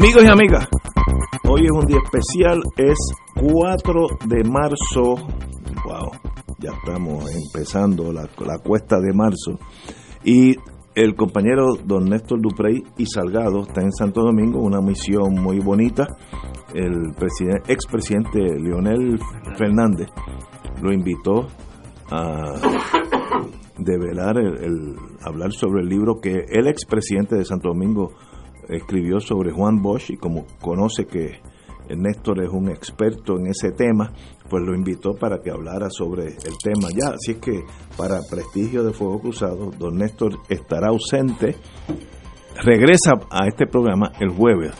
Amigos y amigas, hoy es un día especial, es 4 de marzo, wow, ya estamos empezando la, la cuesta de marzo, y el compañero don Néstor Duprey y Salgado está en Santo Domingo, una misión muy bonita, el presidente, expresidente Leonel Fernández lo invitó a develar, el, el, hablar sobre el libro que el expresidente de Santo Domingo escribió sobre Juan Bosch y como conoce que Néstor es un experto en ese tema, pues lo invitó para que hablara sobre el tema ya. Así es que para prestigio de Fuego Cruzado, don Néstor estará ausente, regresa a este programa el jueves.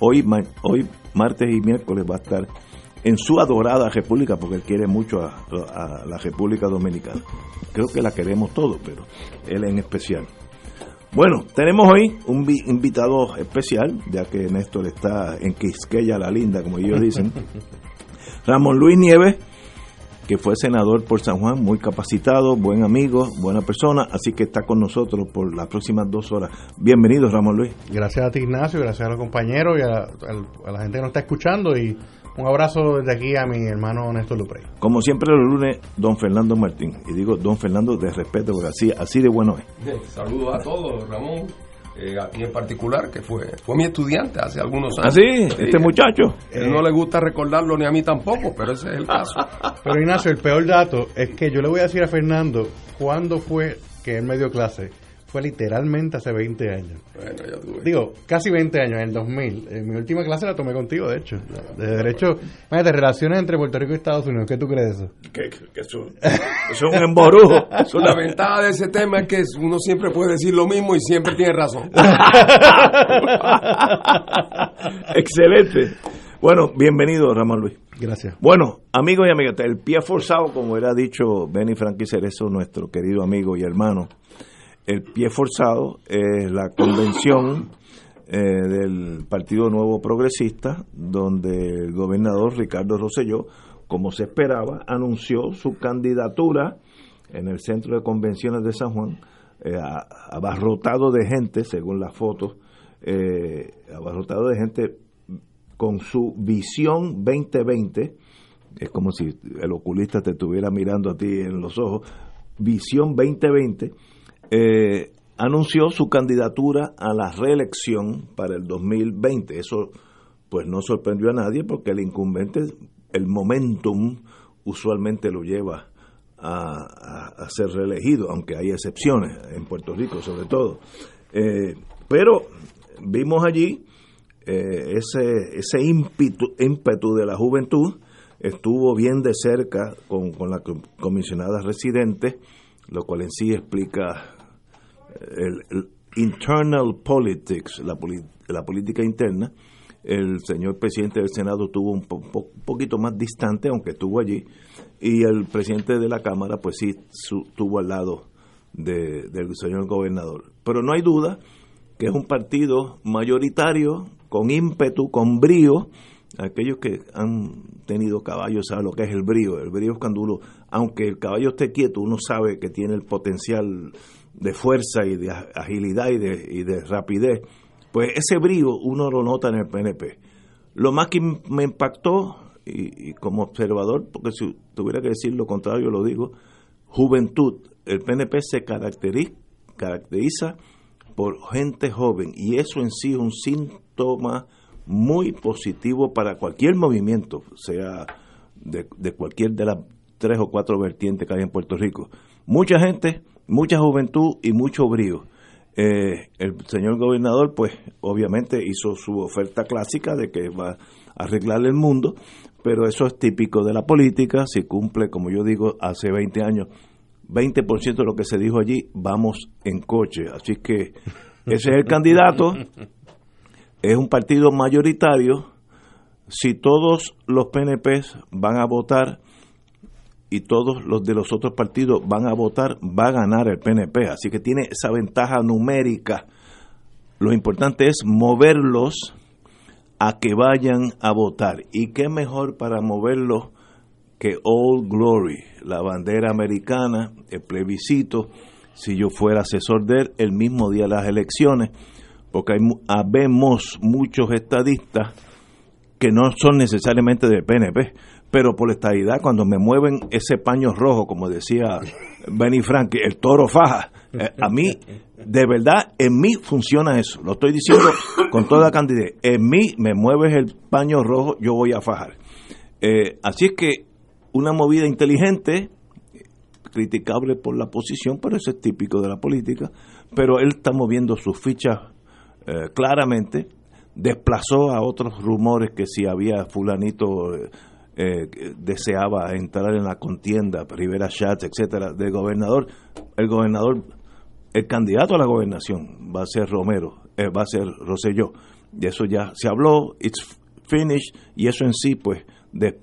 Hoy, hoy martes y miércoles va a estar en su adorada república, porque él quiere mucho a, a la República Dominicana. Creo que la queremos todos, pero él en especial. Bueno, tenemos hoy un invitado especial, ya que Néstor está en Quisqueya la Linda, como ellos dicen. Ramón Luis Nieves, que fue senador por San Juan, muy capacitado, buen amigo, buena persona, así que está con nosotros por las próximas dos horas. Bienvenido, Ramón Luis. Gracias a ti, Ignacio, gracias a los compañeros y a, a, a la gente que nos está escuchando y un abrazo desde aquí a mi hermano Néstor Luprey. Como siempre los lunes, don Fernando Martín. Y digo don Fernando de respeto, porque así, así de bueno es. Saludos a todos, Ramón. Eh, a ti en particular, que fue fue mi estudiante hace algunos años. ¿Ah, sí? Este muchacho. Él no le gusta recordarlo ni a mí tampoco, pero ese es el caso. Pero Ignacio, el peor dato es que yo le voy a decir a Fernando cuándo fue que él me dio clase fue literalmente hace 20 años. Bueno, ya tuve. Digo, casi 20 años, en el 2000. En mi última clase la tomé contigo, de hecho. De derecho, de relaciones entre Puerto Rico y Estados Unidos. ¿Qué tú crees de eso? Que, que eso, eso es un emborujo. La ventaja de ese tema es que uno siempre puede decir lo mismo y siempre tiene razón. Excelente. Bueno, bienvenido, Ramón Luis. Gracias. Bueno, amigos y amigas, el pie forzado, como era dicho Benny Frankie Cerezo, nuestro querido amigo y hermano, el pie forzado es la convención eh, del Partido Nuevo Progresista, donde el gobernador Ricardo Rosselló, como se esperaba, anunció su candidatura en el centro de convenciones de San Juan, eh, abarrotado de gente, según las fotos, eh, abarrotado de gente con su visión 2020, es como si el oculista te estuviera mirando a ti en los ojos, visión 2020, eh, anunció su candidatura a la reelección para el 2020. Eso pues no sorprendió a nadie porque el incumbente, el momentum usualmente lo lleva a, ser reelegido, aunque hay excepciones en Puerto Rico sobre todo. Eh, pero vimos allí eh, ese, ese ímpetu, ímpetu de la juventud, estuvo bien de cerca con, con la comisionada residente, lo cual en sí explica el, internal politics, la, la, política interna, el señor presidente del Senado estuvo un, po, po, poquito más distante, aunque estuvo allí, y el presidente de la Cámara, pues sí, estuvo al lado de, del señor gobernador. Pero no hay duda que es un partido mayoritario, con ímpetu, con brío, aquellos que han tenido caballos saben lo que es el brío. El brío es cuando aunque el caballo esté quieto, uno sabe que tiene el potencial de fuerza y de agilidad y de, y de rapidez, pues ese brío uno lo nota en el PNP. Lo más que me impactó, y, y, como observador, porque si tuviera que decir lo contrario, lo digo, juventud. El PNP se caracteriza, caracteriza por gente joven y eso en sí es un síntoma muy positivo para cualquier movimiento, sea de, de cualquier de las tres o cuatro vertientes que hay en Puerto Rico. Mucha gente mucha juventud y mucho brío. Eh, el señor gobernador, pues obviamente hizo su oferta clásica de que va a arreglar el mundo, pero eso es típico de la política, si cumple, como yo digo, hace 20 años, 20% de lo que se dijo allí, vamos en coche. Así que ese es el candidato, es un partido mayoritario, si todos los PNPs van a votar y todos los de los otros partidos van a votar, va a ganar el PNP. Así que tiene esa ventaja numérica. Lo importante es moverlos a que vayan a votar. ¿Y qué mejor para moverlos que Old Glory, la bandera americana, el plebiscito, si yo fuera asesor de él el mismo día de las elecciones? Porque hay, habemos muchos estadistas que no son necesariamente del PNP, pero por la estadidad, cuando me mueven ese paño rojo, como decía Benny Frank, el toro faja, eh, a mí, de verdad, en mí funciona eso. Lo estoy diciendo con toda candidez. En mí me mueves el paño rojo, yo voy a fajar. Eh, así es que una movida inteligente, criticable por la posición, pero eso es típico de la política, pero él está moviendo sus fichas eh, claramente desplazó a otros rumores que si había fulanito eh, eh, deseaba entrar en la contienda, Rivera Schatz, etcétera, del gobernador, el gobernador, el candidato a la gobernación va a ser Romero, eh, va a ser Roselló. Y eso ya se habló, it's finished, y eso en sí, pues, de,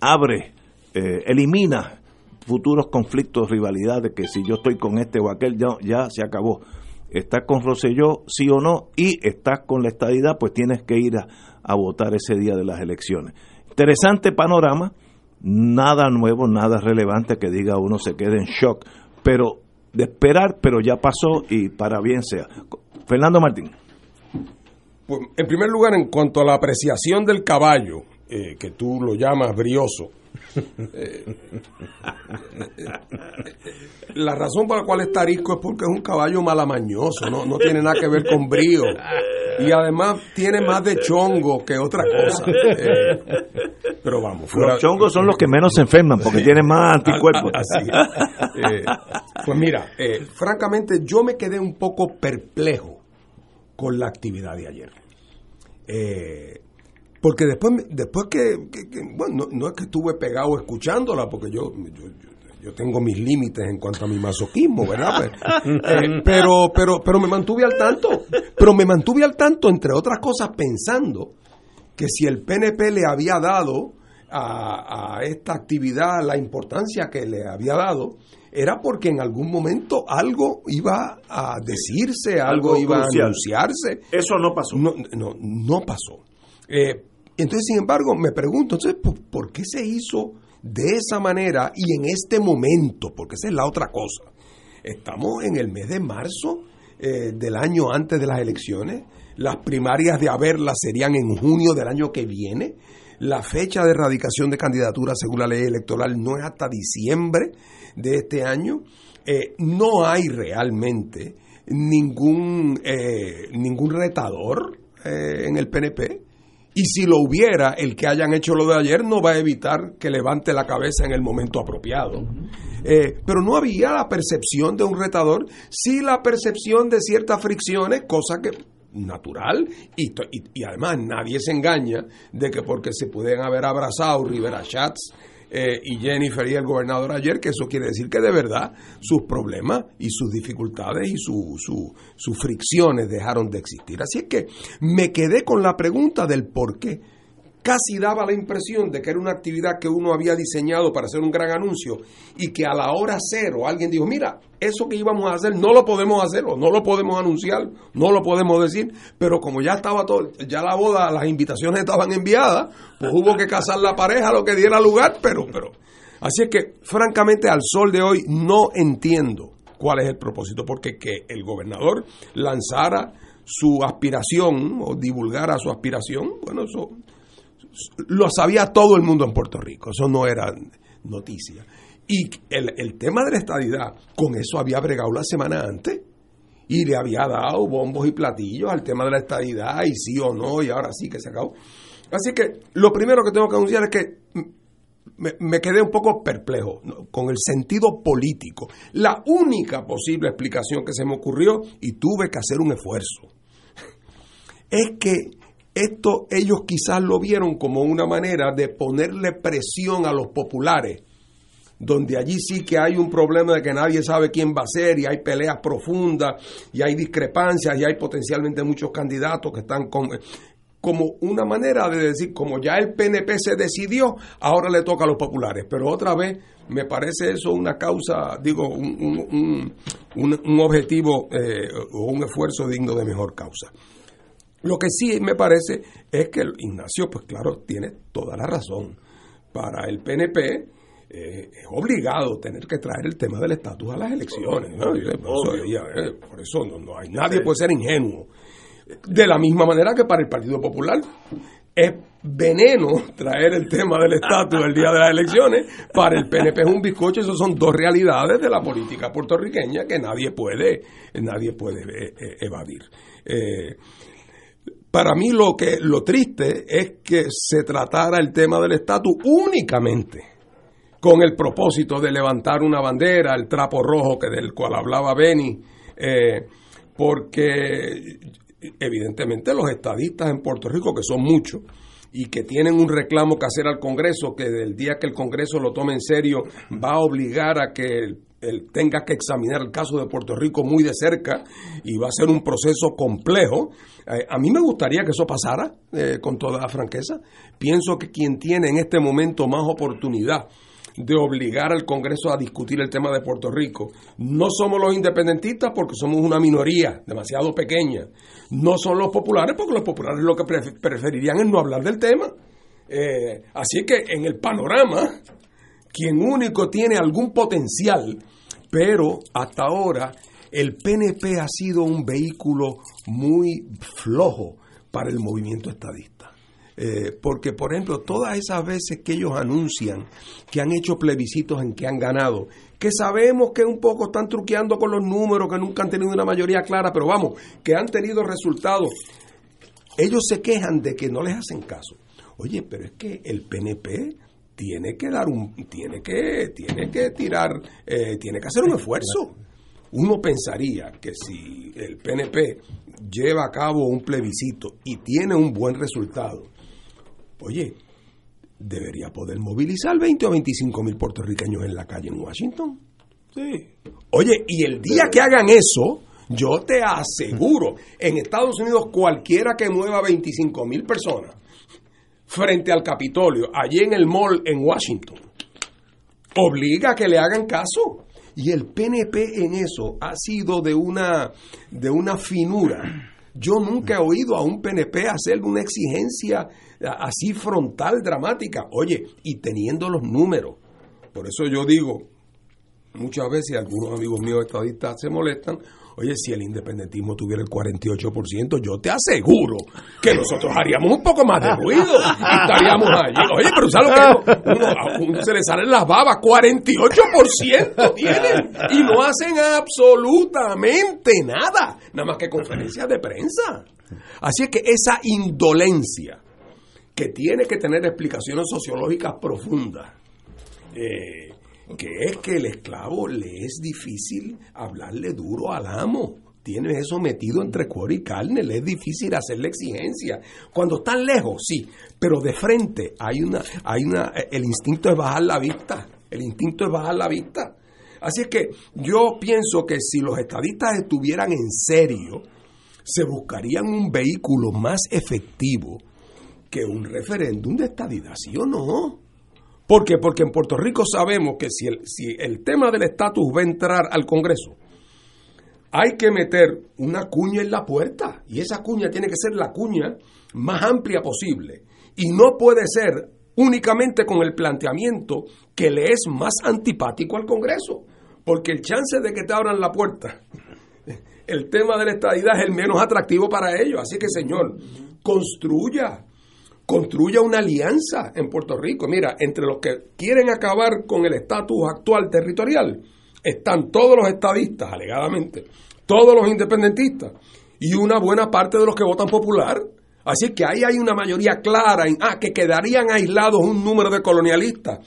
abre, elimina futuros conflictos, rivalidades, que si yo estoy con este o aquel, ya, ya se acabó estás con Roselló, sí o no, y estás con la estadidad, pues tienes que ir a, votar ese día de las elecciones. Interesante panorama, nada nuevo, nada relevante que diga uno se quede en shock, pero de esperar, pero ya pasó y para bien sea. Fernando Martín. Pues, en primer lugar, en cuanto a la apreciación del caballo, eh, que tú lo llamas brioso, eh, la razón por la cual está arisco es porque es un caballo malamañoso, no, no tiene nada que ver con brío. Y además tiene más de chongo que otra cosa. Eh, pero vamos, Los chongos son los que menos se enferman porque tienen más anticuerpos. Eh, pues mira, francamente yo me quedé un poco perplejo con la actividad de ayer. Eh, porque después, después que, bueno, no, es que estuve pegado escuchándola, porque yo, yo, tengo mis límites en cuanto a mi masoquismo, ¿verdad? Pues, eh, pero, pero, pero me mantuve al tanto, pero me mantuve al tanto, entre otras cosas, pensando que si el PNP le había dado a, a esta actividad la importancia que le había dado, era porque en algún momento algo iba a decirse, algo, iba a anunciarse. Eso no pasó. No, no, no pasó. Eh, entonces, sin embargo, me pregunto, entonces, ¿por qué se hizo de esa manera y en este momento? Porque esa es la otra cosa. Estamos en el mes de marzo eh, del año antes de las elecciones. Las primarias de haberlas serían en junio del año que viene. La fecha de erradicación de candidaturas según la ley electoral no es hasta diciembre de este año. Eh, no hay realmente ningún, ningún retador en el PNP. Y si lo hubiera, el que hayan hecho lo de ayer no va a evitar que levante la cabeza en el momento apropiado. Eh, pero no había la percepción de un retador, sí la percepción de ciertas fricciones, cosa que natural. Y, y, además nadie se engaña de que porque se pueden haber abrazado Rivera Schatz eh, y Jennifer y el gobernador ayer, que eso quiere decir que de verdad sus problemas y sus dificultades y sus fricciones dejaron de existir. Así es que me quedé con la pregunta del por qué casi daba la impresión de que era una actividad que uno había diseñado para hacer un gran anuncio y que a la hora cero alguien dijo, mira, eso que íbamos a hacer no lo podemos hacer o no lo podemos anunciar, no lo podemos decir, pero como ya estaba todo, ya la boda, las invitaciones estaban enviadas, pues hubo que casar la pareja lo que diera lugar, pero, pero. Así es que, francamente, al sol de hoy no entiendo cuál es el propósito, porque que el gobernador lanzara su aspiración o divulgara su aspiración, bueno, eso lo sabía todo el mundo en Puerto Rico, eso no era noticia. Y el, tema de la estadidad, con eso había bregado la semana antes y le había dado bombos y platillos al tema de la estadidad y sí o no y ahora sí que se acabó. Así que lo primero que tengo que anunciar es que me, quedé un poco perplejo con el sentido político. La única posible explicación que se me ocurrió, y tuve que hacer un esfuerzo, es que esto ellos quizás lo vieron como una manera de ponerle presión a los populares, donde allí sí que hay un problema de que nadie sabe quién va a ser y hay peleas profundas y hay discrepancias y hay potencialmente muchos candidatos que están con, como una manera de decir, como ya el PNP se decidió, ahora le toca a los populares. Pero otra vez, me parece eso una causa, digo, un, un, objetivo eh, o un esfuerzo digno de mejor causa. Lo que sí me parece es que Ignacio, pues claro, tiene toda la razón. Para el PNP eh, es obligado tener que traer el tema del estatus a las elecciones. Por eso, no, no, hay nadie puede ser ingenuo de la misma manera que para el Partido Popular es veneno traer el tema del estatus el día de las elecciones, para el PNP es un bizcocho, esas son dos realidades de la política puertorriqueña que nadie puede, nadie puede eh, eh, evadir. Eh, para mí lo que lo triste es que se tratara el tema del estatus únicamente con el propósito de levantar una bandera, el trapo rojo que del cual hablaba Beni, porque evidentemente los estadistas en Puerto Rico, que son muchos, y que tienen un reclamo que hacer al Congreso, que del día que el Congreso lo tome en serio va a obligar a que él, tenga que examinar el caso de Puerto Rico muy de cerca y va a ser un proceso complejo. Eh, a mí me gustaría que eso pasara, eh, con toda la franqueza. Pienso que quien tiene en este momento más oportunidad de obligar al Congreso a discutir el tema de Puerto Rico. No somos los independentistas porque somos una minoría demasiado pequeña. No son los populares porque los populares lo que preferirían es no hablar del tema. Eh, así que en el panorama, quien único tiene algún potencial, pero hasta ahora el PNP ha sido un vehículo muy flojo para el movimiento estadista. Eh, porque, por ejemplo, todas esas veces que ellos anuncian que han hecho plebiscitos en que han ganado, que sabemos que un poco están truqueando con los números, que nunca han tenido una mayoría clara, pero vamos, que han tenido resultados, ellos se quejan de que no les hacen caso. Oye, pero es que el PNP tiene que dar un, tiene que, tiene que tirar, eh, tiene que hacer un esfuerzo. Uno pensaría que si el PNP lleva a cabo un plebiscito y tiene un buen resultado, Oye, debería poder movilizar 20 o 25 mil puertorriqueños en la calle en Washington. Sí. Oye, y el día que hagan eso, yo te aseguro, en Estados Unidos cualquiera que mueva 25 mil personas frente al Capitolio, allí en el mall en Washington, obliga a que le hagan caso. Y el PNP en eso ha sido de una, de una finura. Yo nunca he oído a un PNP hacer una exigencia así frontal, dramática. Oye, y teniendo los números. Por eso yo digo, muchas veces algunos amigos míos estadistas se molestan, oye, si el independentismo tuviera el 48%, yo te aseguro que nosotros haríamos un poco más de ruido estaríamos allí. Oye, pero ¿sabes lo que uno, a uno se le salen las babas? 48% tienen y no hacen absolutamente nada, nada más que conferencias de prensa. Así es que esa indolencia que tiene que tener explicaciones sociológicas profundas. Eh, que es que el esclavo le es difícil hablarle duro al amo. Tiene eso metido entre cuero y carne, le es difícil hacerle exigencia. Cuando están lejos, sí, pero de frente hay una, hay una, el instinto es bajar la vista. El instinto es bajar la vista. Así es que yo pienso que si los estadistas estuvieran en serio, se buscarían un vehículo más efectivo que un referéndum de estadidad, ¿sí o no? ¿Por qué? Porque en Puerto Rico sabemos que si el, si el tema del estatus va a entrar al Congreso, hay que meter una cuña en la puerta. Y esa cuña tiene que ser la cuña más amplia posible. Y no puede ser únicamente con el planteamiento que le es más antipático al Congreso. Porque el chance de que te abran la puerta, el tema de la estadidad es el menos atractivo para ellos. Así que, señor, construya construya una alianza en Puerto Rico. Mira, entre los que quieren acabar con el estatus actual territorial están todos los estadistas, alegadamente, todos los independentistas y una buena parte de los que votan popular. Así que ahí hay una mayoría clara en ah, que quedarían aislados un número de colonialistas,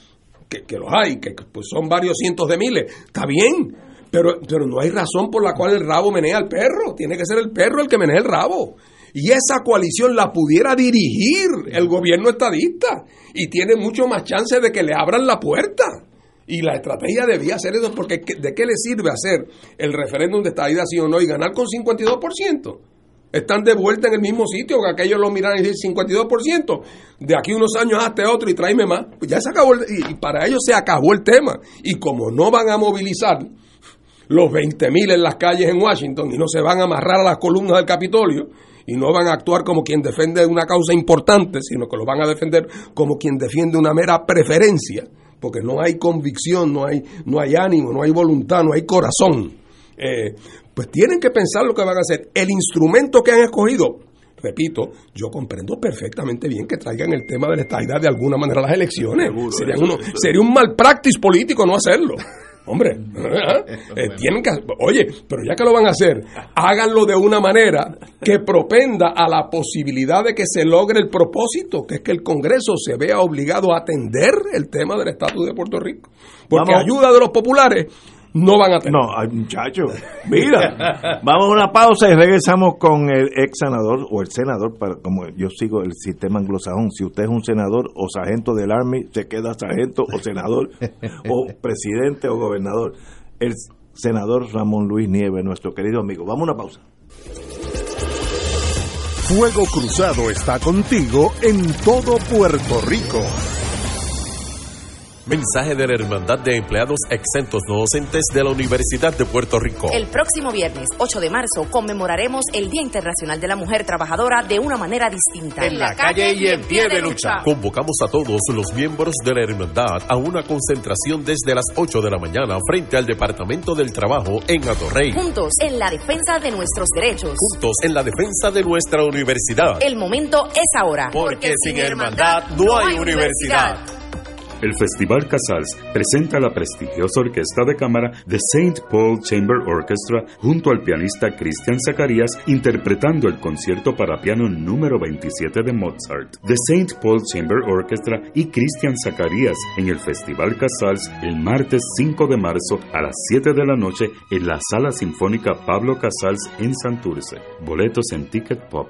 que, que los hay, que pues son varios cientos de miles. Está bien, pero, pero no hay razón por la cual el rabo menea al perro. Tiene que ser el perro el que menea el rabo. Y esa coalición la pudiera dirigir el gobierno estadista. Y tiene mucho más chance de que le abran la puerta. Y la estrategia debía ser eso, porque ¿de qué le sirve hacer el referéndum de estadía sí o no y ganar con 52%? Están de vuelta en el mismo sitio, que aquellos lo miran y dicen 52%. De aquí unos años hasta otro y tráeme más. Pues ya se acabó, y para ellos se acabó el tema. Y como no van a movilizar los 20.000 en las calles en Washington y no se van a amarrar a las columnas del Capitolio y no van a actuar como quien defiende una causa importante, sino que lo van a defender como quien defiende una mera preferencia, porque no hay convicción, no hay, no hay ánimo, no hay voluntad, no hay corazón. Eh, pues tienen que pensar lo que van a hacer. El instrumento que han escogido, repito, yo comprendo perfectamente bien que traigan el tema de la estabilidad de alguna manera a las elecciones. sería, uno, sería un mal practice político no hacerlo. Hombre, eh, tienen que, oye, pero ya que lo van a hacer, háganlo de una manera que propenda a la posibilidad de que se logre el propósito, que es que el Congreso se vea obligado a atender el tema del estatus de Puerto Rico. Porque ayuda de los populares no van a tener. No, muchacho, mira, vamos a una pausa y regresamos con el ex senador o el senador, para, como yo sigo el sistema anglosajón, si usted es un senador o sargento del Army, se queda sargento o senador o presidente o gobernador. El senador Ramón Luis Nieves, nuestro querido amigo. Vamos a una pausa. Fuego Cruzado está contigo en todo Puerto Rico. Mensaje de la Hermandad de Empleados Exentos No Docentes de la Universidad de Puerto Rico. El próximo viernes 8 de marzo conmemoraremos el Día Internacional de la Mujer Trabajadora de una manera distinta. En la calle y en pie de lucha. Convocamos a todos los miembros de la Hermandad a una concentración desde las 8 de la mañana frente al Departamento del Trabajo en Atorrey. Juntos en la defensa de nuestros derechos. Juntos en la defensa de nuestra universidad. El momento es ahora. Porque, sin hermandad no hay universidad. El Festival Casals presenta la prestigiosa orquesta de cámara de St. Paul Chamber Orchestra junto al pianista Christian Zacarías interpretando el concierto para piano número 27 de Mozart. The St. Paul Chamber Orchestra y Christian Zacarías en el Festival Casals el martes 5 de marzo a las 7 de la noche en la Sala Sinfónica Pablo Casals en Santurce. Boletos en Ticket Pop.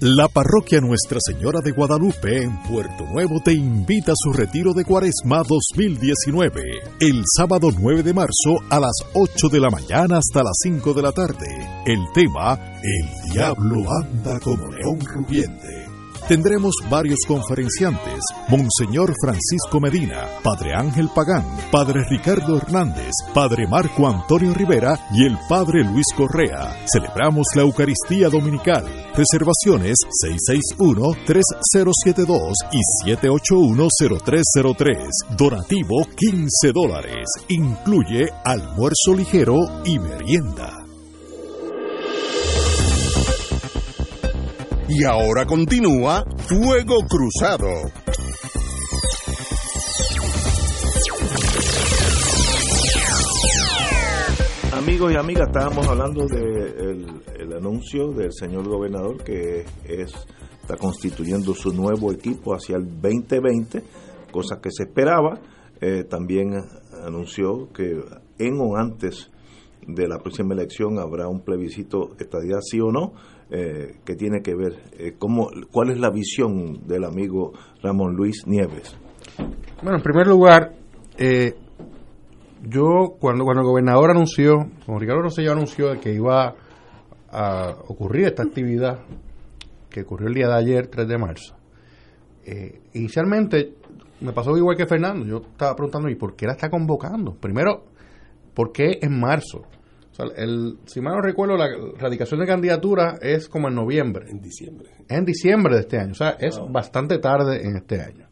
La parroquia Nuestra Señora de Guadalupe en Puerto Nuevo te invita a su retiro de Cuaresma 2019, el sábado 9 de marzo a las 8 de la mañana hasta las 5 de la tarde. El tema, El diablo anda como león rugiente tendremos varios conferenciantes, Monseñor Francisco Medina, Padre Ángel Pagán, Padre Ricardo Hernández, Padre Marco Antonio Rivera y el Padre Luis Correa. Celebramos la Eucaristía Dominical. Reservaciones 661-3072 y 781-0303. Donativo 15 dólares. Incluye almuerzo ligero y merienda. Y ahora continúa Fuego Cruzado. Amigos y amigas, estábamos hablando del el anuncio del señor gobernador que es, está constituyendo su nuevo equipo hacia el 2020, cosa que se esperaba. Eh, también anunció que en o antes de la próxima elección habrá un plebiscito estadía sí o no eh, que tiene que ver, eh, cómo, ¿cuál es la visión del amigo Ramón Luis Nieves? Bueno, en primer lugar, eh, yo cuando, cuando el gobernador anunció, como Ricardo Rosselló anunció que iba a ocurrir esta actividad, que ocurrió el día de ayer, 3 de marzo, eh, inicialmente me pasó igual que Fernando, yo estaba preguntando, ¿y por qué la está convocando? Primero, ¿por qué en marzo? El, si mal no recuerdo, la radicación de candidatura es como en noviembre. En diciembre. En diciembre de este año. O sea, es bastante tarde en este año.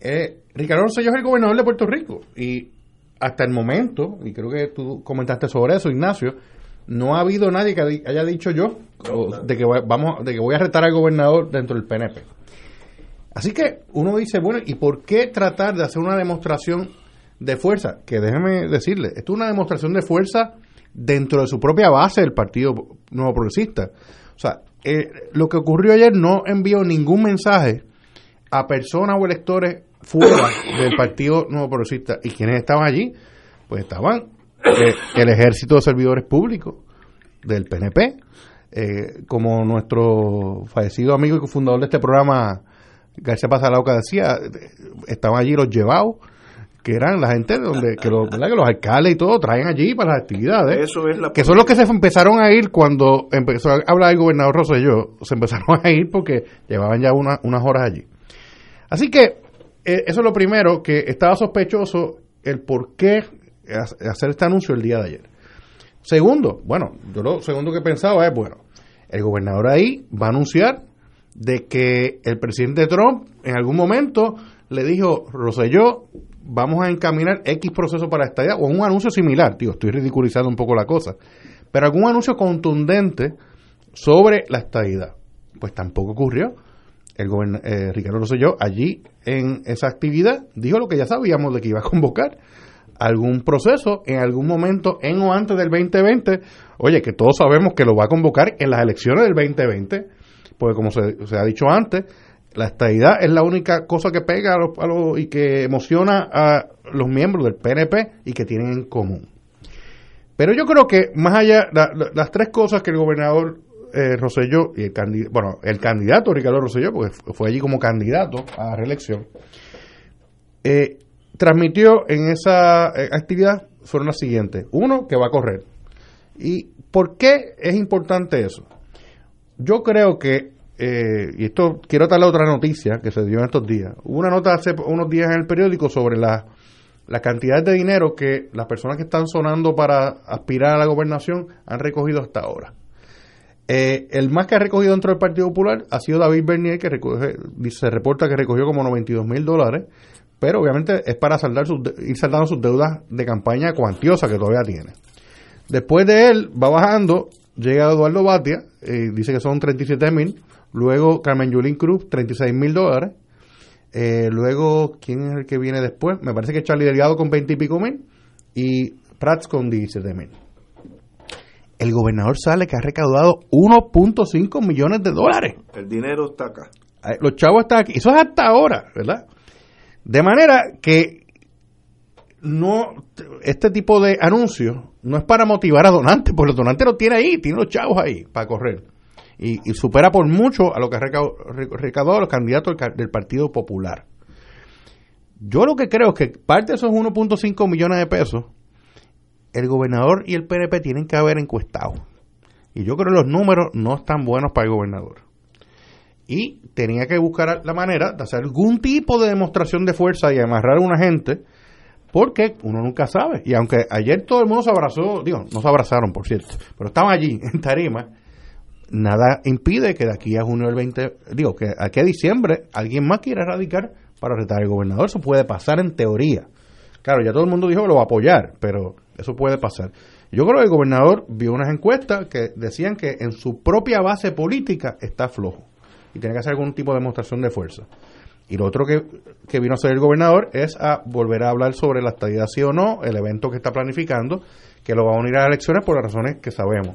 Eh, Ricardo Rosselló es el gobernador de Puerto Rico y hasta el momento, y creo que tú comentaste sobre eso, Ignacio, no ha habido nadie que haya dicho yo de que vamos de que voy a retar al gobernador dentro del PNP. Así que uno dice, bueno, ¿y por qué tratar de hacer una demostración de fuerza? Que déjeme decirle, esto es una demostración de fuerza dentro de su propia base del Partido Nuevo Progresista. O sea, eh, lo que ocurrió ayer no envió ningún mensaje a personas o electores fuera del Partido Nuevo Progresista. ¿Y quienes estaban allí? Pues estaban eh, el ejército de servidores públicos del PNP, eh, como nuestro fallecido amigo y cofundador de este programa, García Pasalauca, decía, estaban allí los llevados que eran la gente donde que los, que los alcaldes y todo traen allí para las actividades. Eso es la que son los que se empezaron a ir cuando empezó a hablar el gobernador Rosselló se empezaron a ir porque llevaban ya unas horas allí. Así que eh, eso es lo primero que estaba sospechoso el por qué hacer este anuncio el día de ayer. Segundo bueno yo lo segundo que pensaba es bueno el gobernador ahí va a anunciar de que el presidente Trump en algún momento le dijo Rosselló vamos a encaminar X proceso para esta idea, o un anuncio similar, tío, estoy ridiculizando un poco la cosa, pero algún anuncio contundente sobre la estadidad. Pues tampoco ocurrió. El eh, Ricardo Rosselló allí en esa actividad dijo lo que ya sabíamos de que iba a convocar algún proceso en algún momento en o antes del 2020. Oye, que todos sabemos que lo va a convocar en las elecciones del 2020, porque como se, se ha dicho antes, la estadidad es la única cosa que pega a y que emociona a los miembros del PNP y que tienen en común. Pero yo creo que más allá, las tres cosas que el gobernador eh, Rosselló y el candidato, bueno, el candidato Ricardo Rosselló, porque fue allí como candidato a reelección, eh, transmitió en esa eh, actividad fueron las siguientes. Uno, que va a correr. ¿Y por qué es importante eso? Yo creo que eh, y esto quiero darle otra noticia que se dio en estos días. Hubo una nota hace unos días en el periódico sobre la, la cantidad de dinero que las personas que están sonando para aspirar a la gobernación han recogido hasta ahora. Eh, el más que ha recogido dentro del Partido Popular ha sido David Bernier, que recoge, se reporta que recogió como 92 mil dólares, pero obviamente es para saldar sus, ir saldando sus deudas de campaña cuantiosa que todavía tiene. Después de él va bajando, llega Eduardo Batia, y dice que son 37 mil, Luego Carmen Yulín Cruz, 36 mil dólares. Eh, luego, ¿quién es el que viene después? Me parece que Charlie Delgado con 20 y pico mil. Y Prats con 17 mil. El gobernador sale que ha recaudado 1.5 millones de dólares. El dinero está acá. Eh, los chavos están aquí. Eso es hasta ahora, ¿verdad? De manera que no este tipo de anuncios no es para motivar a donantes, porque los donantes los tiene ahí, tiene los chavos ahí para correr y, supera por mucho a lo que ha recaudado los candidatos del, Partido Popular. Yo lo que creo es que parte de esos 1.5 millones de pesos, el gobernador y el PNP tienen que haber encuestado. Y yo creo que los números no están buenos para el gobernador. Y tenía que buscar la manera de hacer algún tipo de demostración de fuerza y amarrar a una gente, porque uno nunca sabe. Y aunque ayer todo el mundo se abrazó, digo, no se abrazaron, por cierto, pero estaban allí en Tarima, nada impide que de aquí a junio del 20, digo, que aquí a diciembre alguien más quiera radicar para retar al gobernador. Eso puede pasar en teoría. Claro, ya todo el mundo dijo que lo va a apoyar, pero eso puede pasar. Yo creo que el gobernador vio unas encuestas que decían que en su propia base política está flojo y tiene que hacer algún tipo de demostración de fuerza. Y lo otro que, que vino a hacer el gobernador es a volver a hablar sobre la estadía sí o no, el evento que está planificando, que lo va a unir a las elecciones por las razones que sabemos.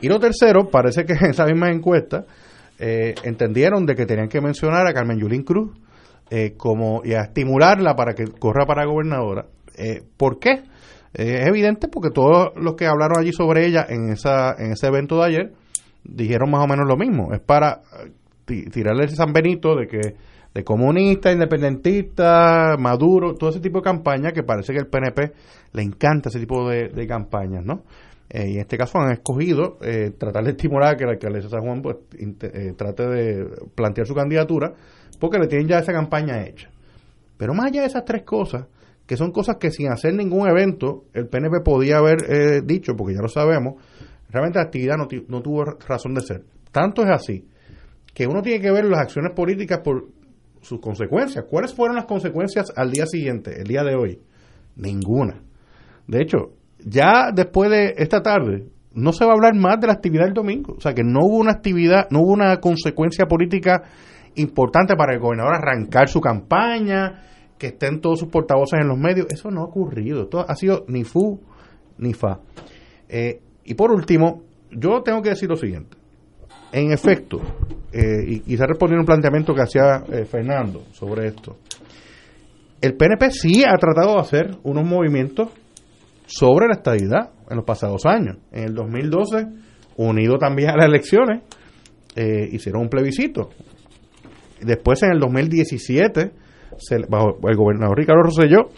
Y lo tercero, parece que en esa misma encuesta eh, entendieron de que tenían que mencionar a Carmen Yulín Cruz eh, como y a estimularla para que corra para gobernadora. Eh, ¿Por qué? es evidente porque todos los que hablaron allí sobre ella en esa en ese evento de ayer dijeron más o menos lo mismo. Es para tirarle ese San Benito de que de comunista, independentista, Maduro, todo ese tipo de campaña que parece que el PNP le encanta ese tipo de campañas, ¿no? Eh, y en este caso han escogido eh, tratar de estimular que la alcaldesa San Juan pues, eh, trate de plantear su candidatura porque le tienen ya esa campaña hecha. Pero más allá de esas tres cosas, que son cosas que sin hacer ningún evento el PNP podía haber dicho, porque ya lo sabemos, realmente la actividad no tuvo razón de ser. Tanto es así que uno tiene que ver las acciones políticas por sus consecuencias. ¿Cuáles fueron las consecuencias al día siguiente, el día de hoy? Ninguna. De hecho, ya después de esta tarde, no se va a hablar más de la actividad del domingo. O sea, que no hubo una actividad, no hubo una consecuencia política importante para el gobernador arrancar su campaña, que estén todos sus portavoces en los medios. Eso no ha ocurrido. Esto ha sido ni fu ni fa. Eh, y por último, yo tengo que decir lo siguiente. En efecto, eh, y quizá respondiendo un planteamiento que hacía eh, Fernando sobre esto, el PNP sí ha tratado de hacer unos movimientos sobre la estadidad en los pasados años. En el 2012, unido también a las elecciones, eh, hicieron un plebiscito. Después, en el 2017, bajo el gobernador Ricardo Rosselló,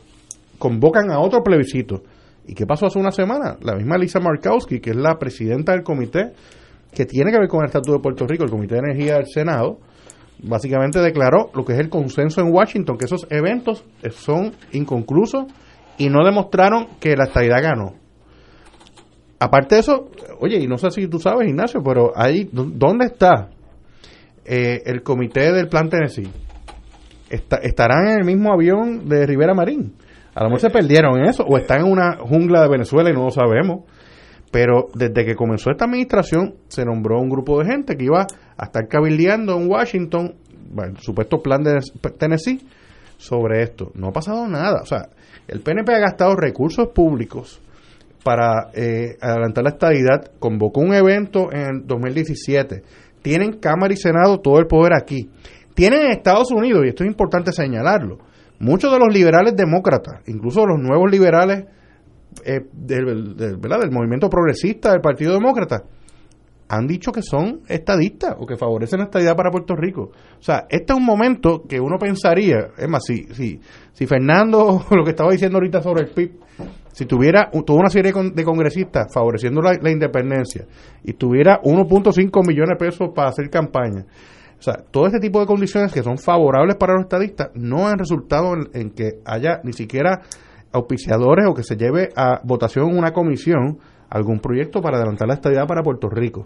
convocan a otro plebiscito. ¿Y qué pasó hace una semana? La misma Lisa Markowski, que es la presidenta del comité que tiene que ver con el Estatuto de Puerto Rico, el Comité de Energía del Senado, básicamente declaró lo que es el consenso en Washington, que esos eventos son inconclusos y no demostraron que la estadidad ganó. Aparte de eso, oye, y no sé si tú sabes, Ignacio, pero ahí, ¿dónde está eh, el comité del Plan Tennessee? ¿Estarán en el mismo avión de Rivera Marín? A lo mejor se perdieron en eso, o están en una jungla de Venezuela y no lo sabemos. Pero desde que comenzó esta administración, se nombró un grupo de gente que iba a estar cabildeando en Washington, el supuesto plan de Tennessee, sobre esto. No ha pasado nada. O sea, el PNP ha gastado recursos públicos para eh, adelantar la estabilidad, convocó un evento en el 2017, tienen Cámara y Senado todo el poder aquí, tienen en Estados Unidos, y esto es importante señalarlo, muchos de los liberales demócratas, incluso los nuevos liberales eh, del, del movimiento progresista del Partido Demócrata, han dicho que son estadistas o que favorecen la estadidad para Puerto Rico. O sea, este es un momento que uno pensaría, es más, si, si, si Fernando, lo que estaba diciendo ahorita sobre el PIB, si tuviera toda una serie de congresistas favoreciendo la, independencia y tuviera 1.5 millones de pesos para hacer campaña, o sea, todo este tipo de condiciones que son favorables para los estadistas no han resultado en, que haya ni siquiera auspiciadores o que se lleve a votación en una comisión algún proyecto para adelantar la estadidad para Puerto Rico.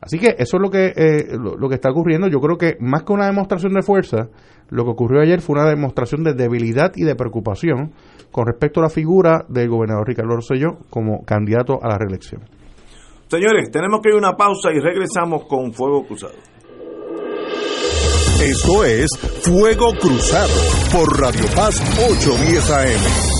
Así que eso es lo que, eh, lo, que está ocurriendo. Yo creo que más que una demostración de fuerza, lo que ocurrió ayer fue una demostración de debilidad y de preocupación con respecto a la figura del gobernador Ricardo Rosselló como candidato a la reelección. Señores, tenemos que ir a una pausa y regresamos con Fuego Cruzado. Esto es Fuego Cruzado por Radio Paz 810 AM.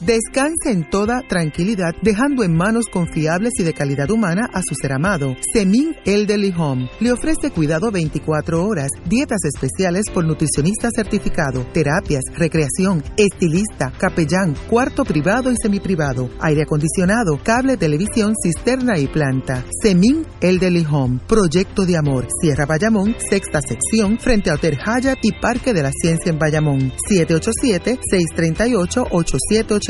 Descanse en toda tranquilidad, dejando en manos confiables y de calidad humana a su ser amado. Semin Elderly Home le ofrece cuidado 24 horas, dietas especiales por nutricionista certificado, terapias, recreación, estilista, capellán, cuarto privado y semiprivado, aire acondicionado, cable, televisión, cisterna y planta. Semin Elderly Home, proyecto de amor, Sierra Bayamón, sexta sección, frente a Hotel Hyatt y Parque de la Ciencia en Bayamón. 787 638 8780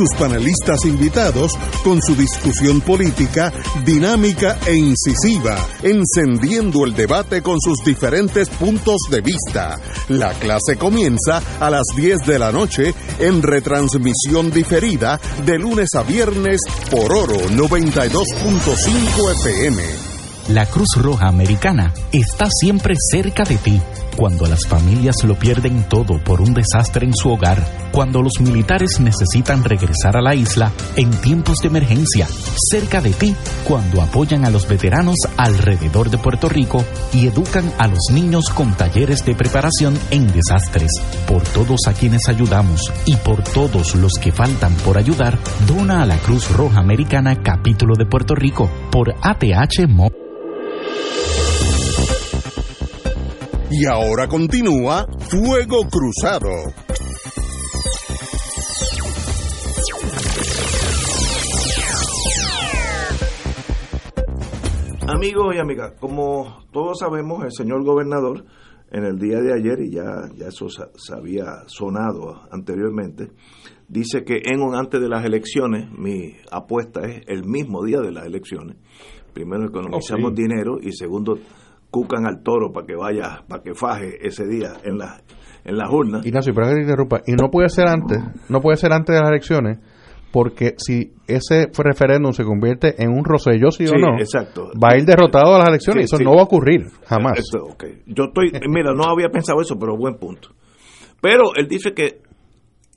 sus panelistas invitados con su discusión política dinámica e incisiva, encendiendo el debate con sus diferentes puntos de vista. La clase comienza a las 10 de la noche en retransmisión diferida de lunes a viernes por Oro 92.5 FM. La Cruz Roja Americana está siempre cerca de ti cuando las familias lo pierden todo por un desastre en su hogar, cuando los militares necesitan regresar a la isla en tiempos de emergencia, cerca de ti, cuando apoyan a los veteranos alrededor de Puerto Rico y educan a los niños con talleres de preparación en desastres. Por todos a quienes ayudamos y por todos los que faltan por ayudar, dona a la Cruz Roja Americana Capítulo de Puerto Rico por ATH. Y ahora continúa Fuego Cruzado. Amigos y amigas, como todos sabemos, el señor gobernador en el día de ayer, y ya, ya eso se había sonado anteriormente, dice que en un antes de las elecciones, mi apuesta es el mismo día de las elecciones. Primero economizamos Oh, sí. dinero y segundo cucan al toro para que vaya, para que faje ese día en las en las urnas. Ignacio, pero que te interrumpa. Y no puede ser antes, no puede ser antes de las elecciones, porque si ese referéndum se convierte en un rosello, sí, Sí, o no, exacto. va a ir derrotado a las elecciones. Sí, eso no va a ocurrir, jamás. Esto. Yo estoy, mira, no había pensado eso, pero buen punto. Pero él dice que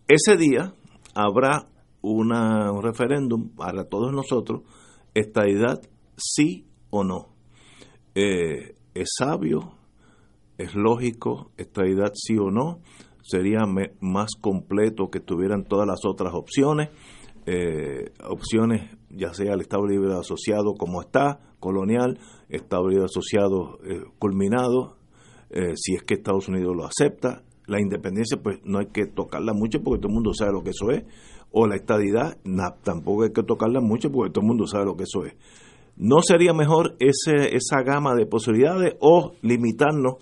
ese día habrá una, un referéndum para todos nosotros, estadidad sí o no. Eh, es sabio, es lógico, estadidad sí o no, sería más completo que tuvieran todas las otras opciones, eh, opciones ya sea el Estado Libre Asociado como está, colonial, Estado Libre Asociado eh, culminado, eh, si es que Estados Unidos lo acepta, la independencia pues no hay que tocarla mucho porque todo el mundo sabe lo que eso es, o la estadidad na- tampoco hay que tocarla mucho porque todo el mundo sabe lo que eso es. ¿No sería mejor ese, esa gama de posibilidades o limitarnos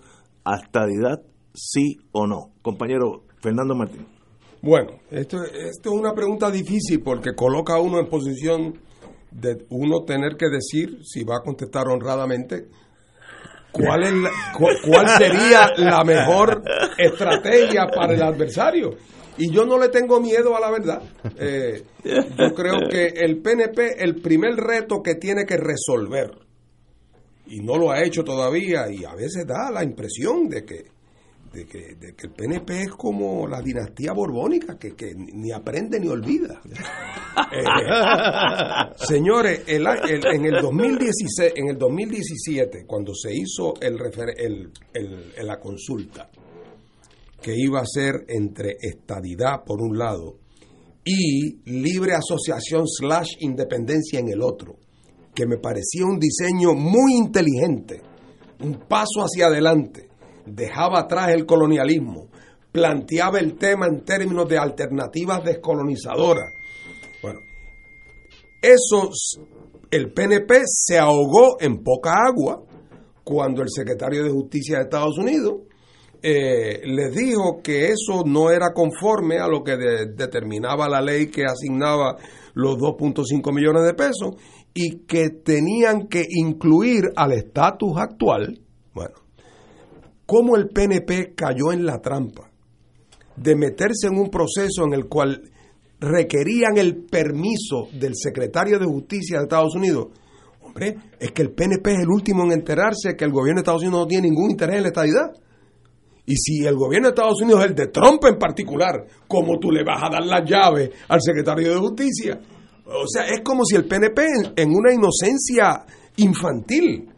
a estadidad sí o no? Compañero Fernando Martín. Bueno, esto, esto es una pregunta difícil porque coloca a uno en posición de uno tener que decir, si va a contestar honradamente, cuál, es la- cu- cuál sería la mejor estrategia para el adversario. Y yo no le tengo miedo a la verdad. Eh, yo creo que el PNP, el primer reto que tiene que resolver, y no lo ha hecho todavía, y a veces da la impresión de que, de que, de que el PNP es como la dinastía borbónica, que, que ni aprende ni olvida. Eh, señores, el el- en, el 2016, en el 2017, cuando se hizo el, refer- el- la consulta, que iba a ser entre estadidad por un lado y libre asociación slash independencia en el otro, que me parecía un diseño muy inteligente, un paso hacia adelante, dejaba atrás el colonialismo, planteaba el tema en términos de alternativas descolonizadoras. Bueno, eso, el PNP se ahogó en poca agua cuando el secretario de Justicia de Estados Unidos eh, les dijo que eso no era conforme a lo que de- determinaba la ley que asignaba los 2.5 millones de pesos y que tenían que incluir al estatus actual. Bueno, cómo el PNP cayó en la trampa de meterse en un proceso en el cual requerían el permiso del secretario de Justicia de Estados Unidos. Hombre, es que el PNP es el último en enterarse que el gobierno de Estados Unidos no tiene ningún interés en la estadidad. Y si el gobierno de Estados Unidos, el de Trump en particular, ¿cómo tú le vas a dar las llaves al secretario de Justicia? O sea, es como si el PNP, en- una inocencia infantil,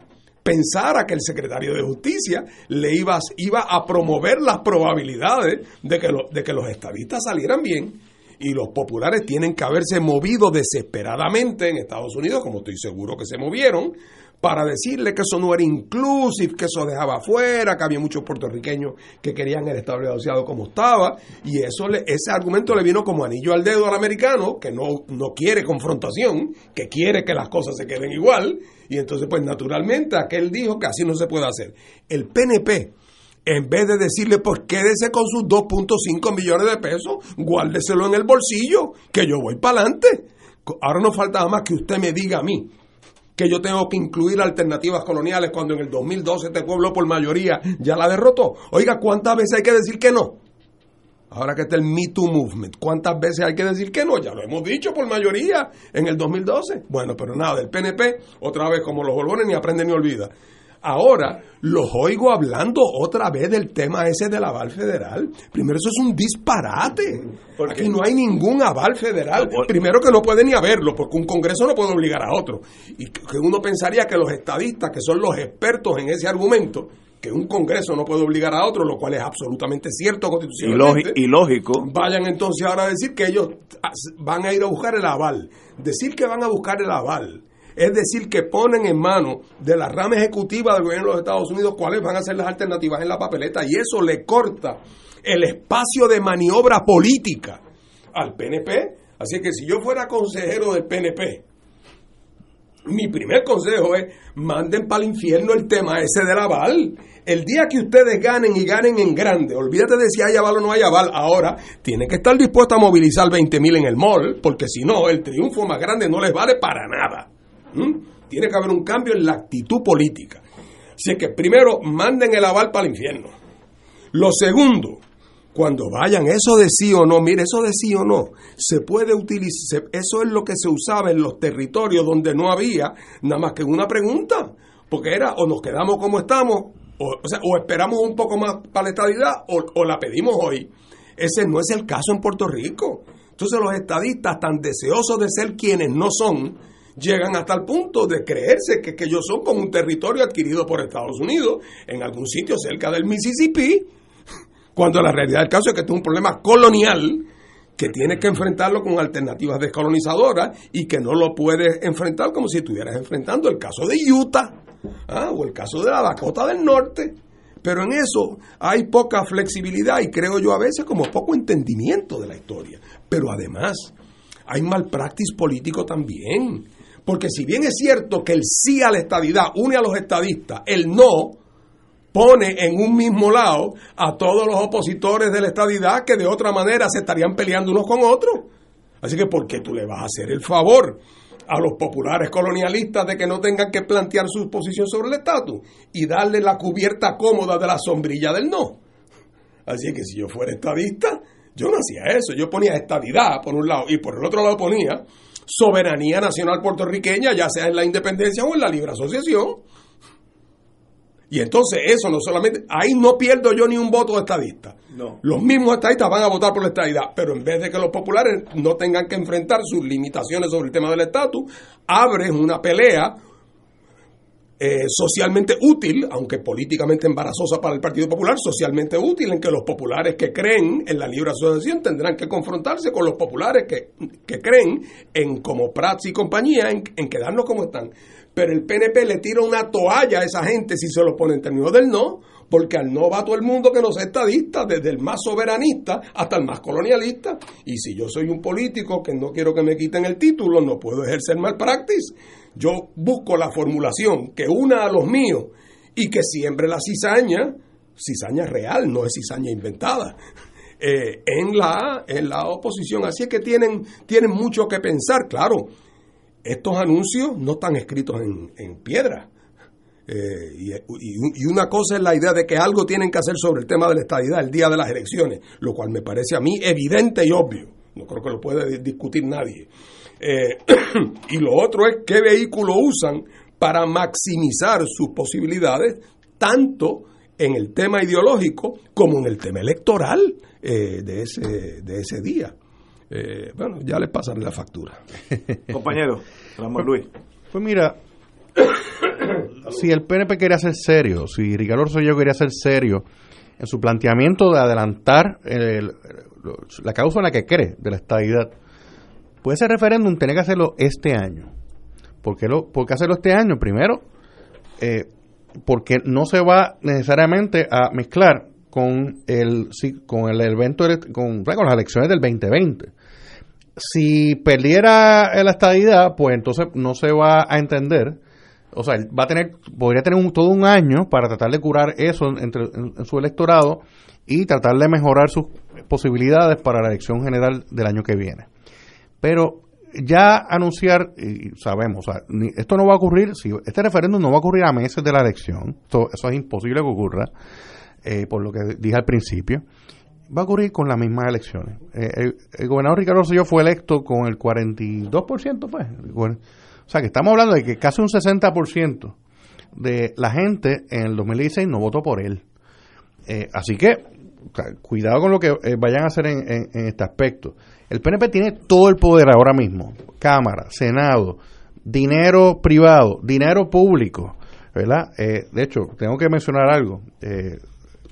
pensara que el secretario de Justicia le iba, iba a promover las probabilidades de que, de que los estadistas salieran bien. Y los populares tienen que haberse movido desesperadamente en Estados Unidos, como estoy seguro que se movieron, para decirle que eso no era inclusive, que eso dejaba afuera, que había muchos puertorriqueños que querían el Estado Asociado como estaba, y eso ese argumento le vino como anillo al dedo al americano, que no, no quiere confrontación, que quiere que las cosas se queden igual, y entonces pues naturalmente aquel dijo que así no se puede hacer. El PNP, en vez de decirle, pues quédese con sus 2.5 millones de pesos, guárdeselo en el bolsillo, que yo voy para adelante. Ahora no falta nada más que usted me diga a mí que yo tengo que incluir alternativas coloniales cuando en el 2012 este pueblo por mayoría ya la derrotó. Oiga, ¿cuántas veces hay que decir que no? Ahora que está el Me Too Movement, ¿cuántas veces hay que decir que no? Ya lo hemos dicho por mayoría en el 2012. Bueno, pero nada, del PNP, otra vez como los borbones, ni aprende ni olvida. Ahora los oigo hablando otra vez del tema ese del aval federal. Primero, eso es un disparate. Aquí no hay ningún aval federal. Primero que no puede ni haberlo, porque un Congreso no puede obligar a otro. Y que uno pensaría que los estadistas, que son los expertos en ese argumento, que un Congreso no puede obligar a otro, lo cual es absolutamente cierto constitucionalmente. Y lógico. Vayan entonces ahora a decir que ellos van a ir a buscar el aval. Decir que van a buscar el aval es decir, que ponen en manos de la rama ejecutiva del gobierno de los Estados Unidos cuáles van a ser las alternativas en la papeleta y eso le corta el espacio de maniobra política al PNP. Así que si yo fuera consejero del PNP, mi primer consejo es manden para el infierno el tema ese del aval. El día que ustedes ganen y ganen en grande, olvídate de si hay aval o no hay aval, ahora tienen que estar dispuestos a movilizar 20 mil en el mall, porque si no, el triunfo más grande no les vale para nada. ¿Mm? Tiene que haber un cambio en la actitud política. Así que primero, manden el aval para el infierno. Lo segundo, cuando vayan, eso de sí o no, mire, eso de sí o no, se puede utilizar, eso es lo que se usaba en los territorios donde no había nada más que una pregunta, porque era o nos quedamos como estamos, o, o, esperamos un poco más para la estadidad, o, o la pedimos hoy. Ese no es el caso en Puerto Rico. Entonces los estadistas, tan deseosos de ser quienes no son, llegan hasta el punto de creerse que, que ellos son como un territorio adquirido por Estados Unidos en algún sitio cerca del Mississippi, cuando la realidad del caso es que es un problema colonial que tienes que enfrentarlo con alternativas descolonizadoras y que no lo puedes enfrentar como si estuvieras enfrentando el caso de Utah ¿ah? o el caso de la Dakota del Norte. Pero en eso hay poca flexibilidad y creo yo a veces como poco entendimiento de la historia. Pero además hay malpractice político también. Porque si bien es cierto que el sí a la estadidad une a los estadistas, el no pone en un mismo lado a todos los opositores de la estadidad que de otra manera se estarían peleando unos con otros. Así que, ¿por qué tú le vas a hacer el favor a los populares colonialistas de que no tengan que plantear su posición sobre el estatus y darle la cubierta cómoda de la sombrilla del no? Así que si yo fuera estadista, yo no hacía eso. Yo ponía estadidad por un lado y por el otro lado ponía soberanía nacional puertorriqueña, ya sea en la independencia o en la libre asociación. Y entonces eso no solamente, ahí no pierdo yo ni un voto de estadista. No. Los mismos estadistas van a votar por la estadidad, pero en vez de que los populares no tengan que enfrentar sus limitaciones sobre el tema del estatus, abres una pelea eh, socialmente útil, aunque políticamente embarazosa para el Partido Popular, socialmente útil en que los populares que creen en la libre asociación tendrán que confrontarse con los populares que, que creen en como Prats y compañía, en, quedarnos como están. Pero el PNP le tira una toalla a esa gente si se lo pone en términos del no, porque al no va todo el mundo que no sea estadista, desde el más soberanista hasta el más colonialista. Y si yo soy un político que no quiero que me quiten el título, no puedo ejercer malpractice yo busco la formulación que una a los míos y que siembre la cizaña, cizaña real, no es cizaña inventada, eh, en, la, en la oposición. Así es que tienen, tienen mucho que pensar, claro. Estos anuncios no están escritos en, piedra. Eh, y, y, una cosa es la idea de que algo tienen que hacer sobre el tema de la estadidad el día de las elecciones, lo cual me parece a mí evidente y obvio. No creo que lo pueda discutir nadie. Eh, y lo otro es qué vehículo usan para maximizar sus posibilidades, tanto en el tema ideológico como en el tema electoral eh, de, ese, de ese día. Eh, bueno, ya les pasaré la factura. Compañero, Ramón Luis. Pues mira, si el PNP quería ser serio, si Ricardo yo quería ser serio en su planteamiento de adelantar la causa en la que cree de la estabilidad, pues ese referéndum tiene que hacerlo este año. ¿Por qué, lo, hacerlo este año? Primero, eh, porque no se va necesariamente a mezclar con el, con el evento, con, con las elecciones del 2020. Si perdiera la estadidad, pues entonces no se va a entender o sea, va a tener, podría tener un, todo un año para tratar de curar eso entre, en, su electorado y tratar de mejorar sus posibilidades para la elección general del año que viene. Pero ya anunciar, y sabemos, esto no va a ocurrir, si este referéndum no va a ocurrir a meses de la elección, eso es imposible que ocurra, eh, por lo que dije al principio, va a ocurrir con las mismas elecciones. Eh, el, gobernador Ricardo Rosselló fue electo con el 42%, pues. O sea, que estamos hablando de que casi un 60% de la gente en el 2016 no votó por él. Eh, así que cuidado con lo que vayan a hacer en, en, este aspecto. El PNP tiene todo el poder ahora mismo, Cámara, Senado, dinero privado, dinero público, ¿verdad? Eh, de hecho, tengo que mencionar algo.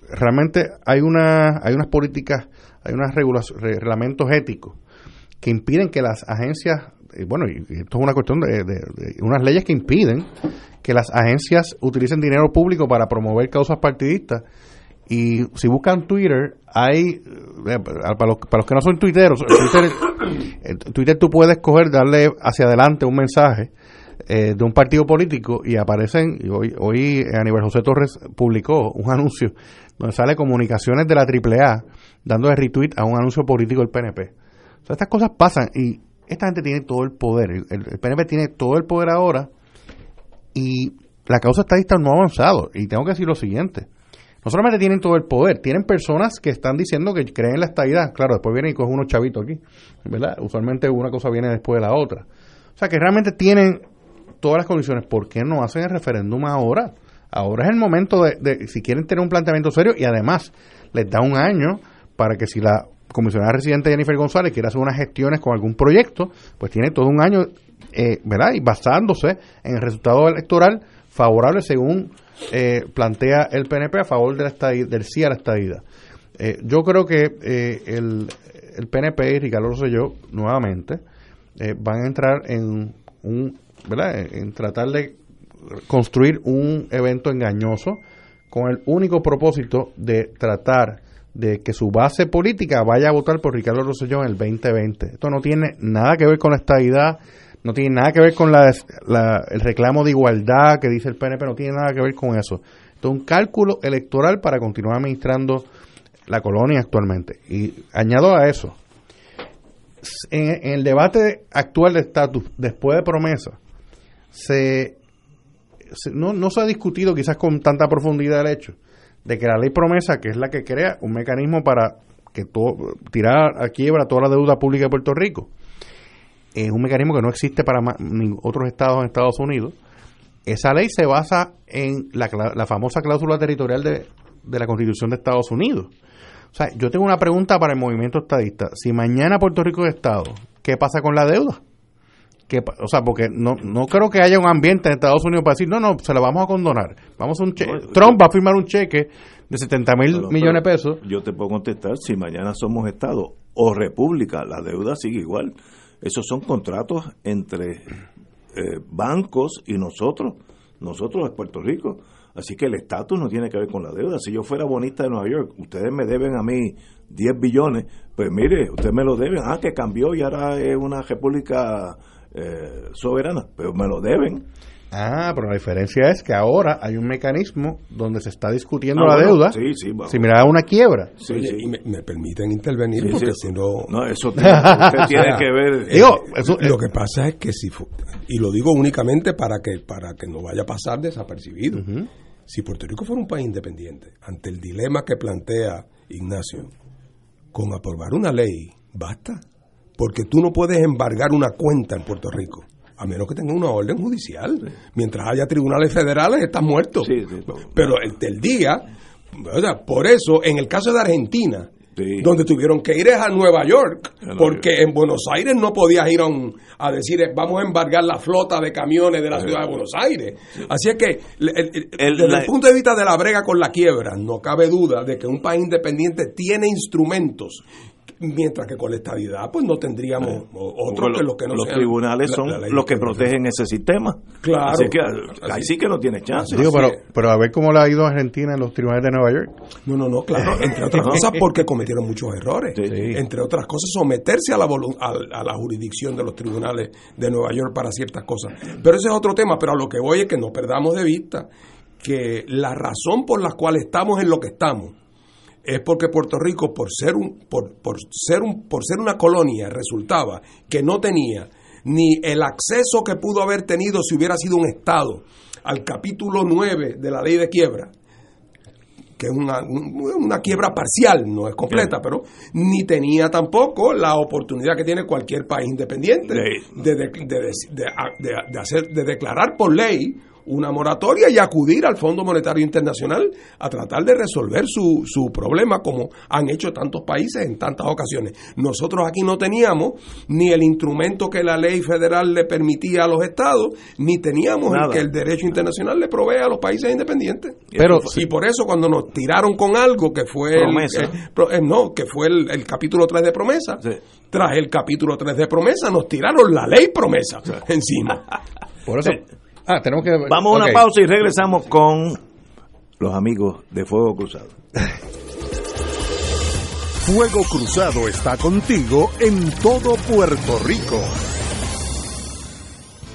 realmente hay, una, hay unas políticas, hay unos reglamentos éticos que impiden que las agencias, bueno, y esto es una cuestión de, de unas leyes que impiden que las agencias utilicen dinero público para promover causas partidistas y si buscan Twitter, hay, eh, para los, para los que no son tuiteros, Twitter, Twitter tú puedes coger, darle hacia adelante un mensaje eh, de un partido político y aparecen, y hoy, hoy Aníbal José Torres publicó un anuncio donde sale comunicaciones de la AAA dando de retweet a un anuncio político del PNP. O sea, estas cosas pasan y esta gente tiene todo el poder. El, PNP tiene todo el poder ahora y la causa estadista no ha avanzado. Y tengo que decir lo siguiente no solamente tienen todo el poder, tienen personas que están diciendo que creen en la estabilidad. Claro, después vienen y cogen unos chavitos aquí, ¿verdad? Usualmente una cosa viene después de la otra. O sea, que realmente tienen todas las condiciones. ¿Por qué no hacen el referéndum ahora? Ahora es el momento de, si quieren tener un planteamiento serio y además les da un año para que si la comisionada residente Jennifer González quiere hacer unas gestiones con algún proyecto, pues tiene todo un año, eh, ¿verdad? Y basándose en el resultado electoral favorable según eh, plantea el PNP a favor de la del sí a la estadía. Eh, yo creo que eh, el, el, PNP y Ricardo Rosselló nuevamente van a entrar en un, ¿verdad? En tratar de construir un evento engañoso con el único propósito de tratar de que su base política vaya a votar por Ricardo Rosselló en el 2020. Esto no tiene nada que ver con la estadidad, no tiene nada que ver con la, el reclamo de igualdad que dice el PNP, no tiene nada que ver con eso. Es un cálculo electoral para continuar administrando la colonia actualmente. Y añado a eso, en, el debate actual de estatus, después de promesa, se, no, no se ha discutido quizás con tanta profundidad el hecho de que la ley promesa, que es la que crea un mecanismo para que todo, tirar a quiebra toda la deuda pública de Puerto Rico, es un mecanismo que no existe para otros estados en Estados Unidos. Esa ley se basa en la, la famosa cláusula territorial de, de, la Constitución de Estados Unidos. O sea, yo tengo una pregunta para el movimiento estadista. Si mañana Puerto Rico es Estado, ¿qué pasa con la deuda? ¿Qué, o sea, porque no, no creo que haya un ambiente en Estados Unidos para decir, no, no, se la vamos a condonar. Vamos a un Trump va a firmar un cheque de 70 mil millones de pesos. Yo te puedo contestar, si mañana somos Estado o República, la deuda sigue igual. Esos son contratos entre eh, bancos y nosotros, nosotros de Puerto Rico. Así que el estatus no tiene que ver con la deuda. Si yo fuera bonista de Nueva York, ustedes me deben a mí 10 billones, pues mire, ustedes me lo deben. Ah, que cambió y ahora es una república eh, soberana, pero me lo deben. Ah, pero la diferencia es que ahora hay un mecanismo donde se está discutiendo ah, la deuda. Sí, sí, Si mira una quiebra. Sí, Y me, permiten intervenir porque si no. No, eso tiene, que ver. Eh, lo que pasa es que si. Y lo digo únicamente para que, para que no vaya a pasar desapercibido. Si Puerto Rico fuera un país independiente, ante el dilema que plantea Ignacio, con aprobar una ley, basta. Porque tú no puedes embargar una cuenta en Puerto Rico a menos que tenga una orden judicial. Mientras haya tribunales federales, está muerto. Pero el, día, por eso, en el caso de Argentina, donde tuvieron que ir es a Nueva York, porque en Buenos Aires no podías ir a, decir vamos a embargar la flota de camiones de la ciudad de Buenos Aires. Así es que desde el punto de vista de la brega con la quiebra, no cabe duda de que un país independiente tiene instrumentos mientras que con la estabilidad pues no tendríamos otros que los que no los tribunales son los que protegen ese sistema. Claro. Así que ahí sí que no tiene chance. Pero, pero a ver cómo le ha ido a Argentina en los tribunales de Nueva York. No no no claro entre otras cosas porque cometieron muchos errores. Entre otras cosas someterse a la a, la jurisdicción de los tribunales de Nueva York para ciertas cosas. Pero ese es otro tema pero a lo que voy es que no perdamos de vista que la razón por la cual estamos en lo que estamos es porque Puerto Rico, por ser, un, por, por, ser un, por ser una colonia, resultaba que no tenía ni el acceso que pudo haber tenido si hubiera sido un Estado. Al capítulo 9 de la ley de quiebra, que es una, una quiebra parcial, no es completa, pero ni tenía tampoco la oportunidad que tiene cualquier país independiente de, de, de, de, hacer, de declarar por ley una moratoria y acudir al Fondo Monetario Internacional a tratar de resolver su, su problema como han hecho tantos países en tantas ocasiones. Nosotros aquí no teníamos ni el instrumento que la ley federal le permitía a los estados, ni teníamos el que el derecho internacional le provee a los países independientes. Pero, y por eso cuando nos tiraron con algo que fue Promesa. el, eh, eh, no, que fue el, el capítulo 3 de promesa, tras el capítulo 3 de promesa nos tiraron la ley promesa encima. Por eso. Ah, tenemos que. Vamos a una pausa y regresamos con los amigos de Fuego Cruzado. Fuego Cruzado está contigo en todo Puerto Rico.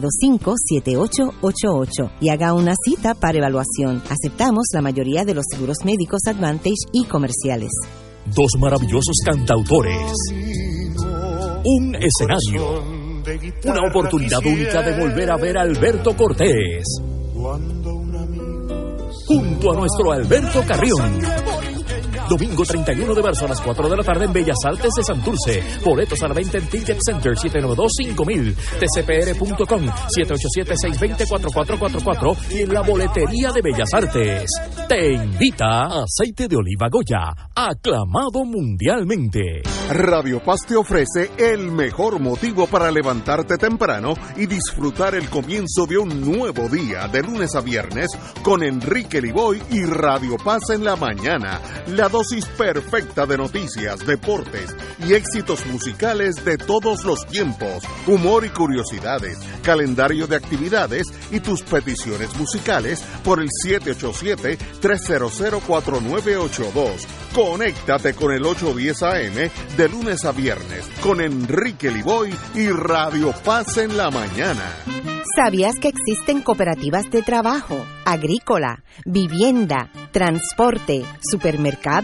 725-7888 y haga una cita para evaluación. Aceptamos la mayoría de los seguros médicos Advantage y comerciales. Dos maravillosos cantautores. Un escenario. Una oportunidad única de volver a ver a Alberto Cortés. Junto a nuestro Alberto Carrión. Domingo 31 de marzo a las 4 de la tarde en Bellas Artes de Santurce. Boletos a la venta en Ticket Center 792-5000, tcpr.com 787-620-4444 y en la boletería de Bellas Artes. Te invita Aceite de Oliva Goya, aclamado mundialmente. Radio Paz te ofrece el mejor motivo para levantarte temprano y disfrutar el comienzo de un nuevo día de lunes a viernes con Enrique Liboy y Radio Paz en la mañana. La dosis perfecta de noticias, deportes y éxitos musicales de todos los tiempos, humor y curiosidades, calendario de actividades y tus peticiones musicales por el 787-300-4982. Conéctate con el 810 AM de lunes a viernes con Enrique Liboy y Radio Paz en la mañana. ¿Sabías que existen cooperativas de trabajo, agrícola, vivienda, transporte,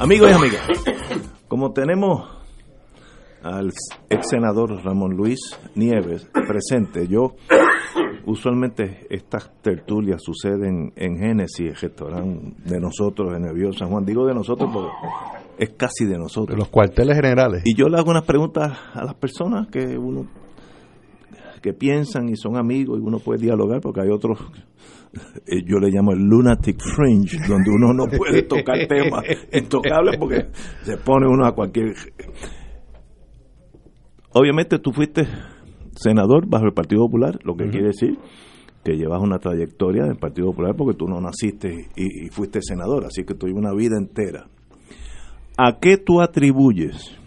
Amigos y amigas, como tenemos al ex senador Ramón Luis Nieves presente, yo usualmente estas tertulias suceden en Génesis, el restaurante de nosotros en el Viejo San Juan. Digo de nosotros porque es casi de nosotros. Los cuarteles generales. Y yo le hago unas preguntas a las personas que uno que piensan y son amigos y uno puede dialogar porque hay otros yo le llamo el lunatic fringe donde uno no puede tocar temas intocables porque se pone uno a cualquier obviamente tú fuiste senador bajo el Partido Popular lo que quiere decir que llevas una trayectoria del Partido Popular porque tú no naciste y, y fuiste senador así que tuviste una vida entera. ¿a qué tú atribuyes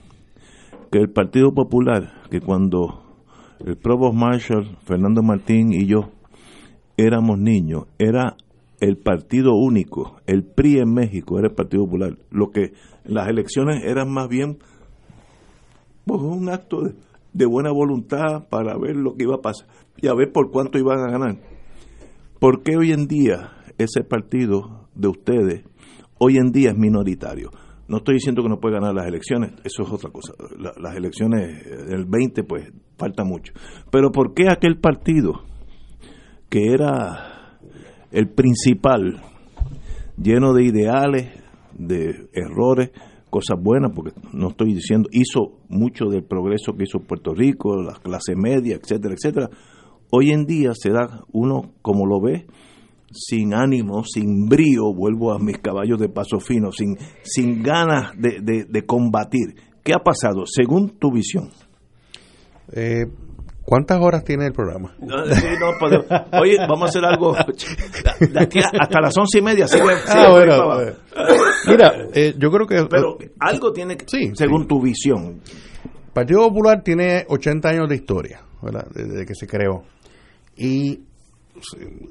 que el Partido Popular que cuando el Provost Marshall, Fernando Martín y yo éramos niños, era el partido único, el PRI en México era el Partido Popular. Lo que las elecciones eran más bien pues, un acto de, buena voluntad para ver lo que iba a pasar y a ver por cuánto iban a ganar. ¿Por qué hoy en día ese partido de ustedes hoy en día es minoritario? No estoy diciendo que no puede ganar las elecciones, eso es otra cosa. La- las elecciones del 20, pues falta mucho. Pero ¿por qué aquel partido que era el principal, lleno de ideales, de errores, cosas buenas, porque no estoy diciendo, hizo mucho del progreso que hizo Puerto Rico, la clase media, etcétera, etcétera. hoy en día se da uno como lo ve sin ánimo, sin brío, vuelvo a mis caballos de paso fino, sin, sin ganas de, de, combatir. ¿Qué ha pasado según tu visión? Eh, ¿Cuántas horas tiene el programa? oye, vamos a hacer algo hasta las once y media. Ah, mira, eh, yo creo que... Pero algo tiene que... Sí, según tu visión. El Partido Popular tiene 80 años de historia, ¿verdad? Desde que se creó. Y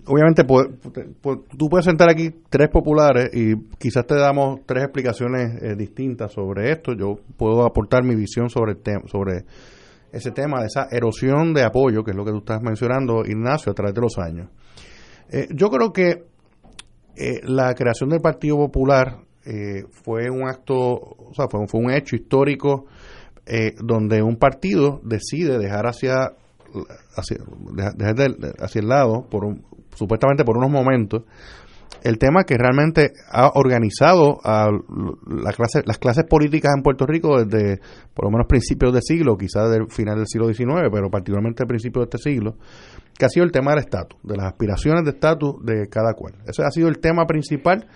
obviamente tú puedes sentar aquí tres populares y quizás te damos tres explicaciones eh, distintas sobre esto. Yo puedo aportar mi visión sobre el tema, sobre ese tema de esa erosión de apoyo, que es lo que tú estás mencionando, Ignacio, a través de los años. Eh, yo creo que eh, la creación del Partido Popular fue un acto, o sea, fue, un hecho histórico donde un partido decide dejar hacia hacia, hacia el lado, por supuestamente por unos momentos, el tema que realmente ha organizado a las clases políticas en Puerto Rico desde por lo menos principios del siglo, quizás del final del siglo XIX, pero particularmente principios de este siglo, que ha sido el tema del estatus, de las aspiraciones de estatus de cada cual. Ese ha sido el tema principal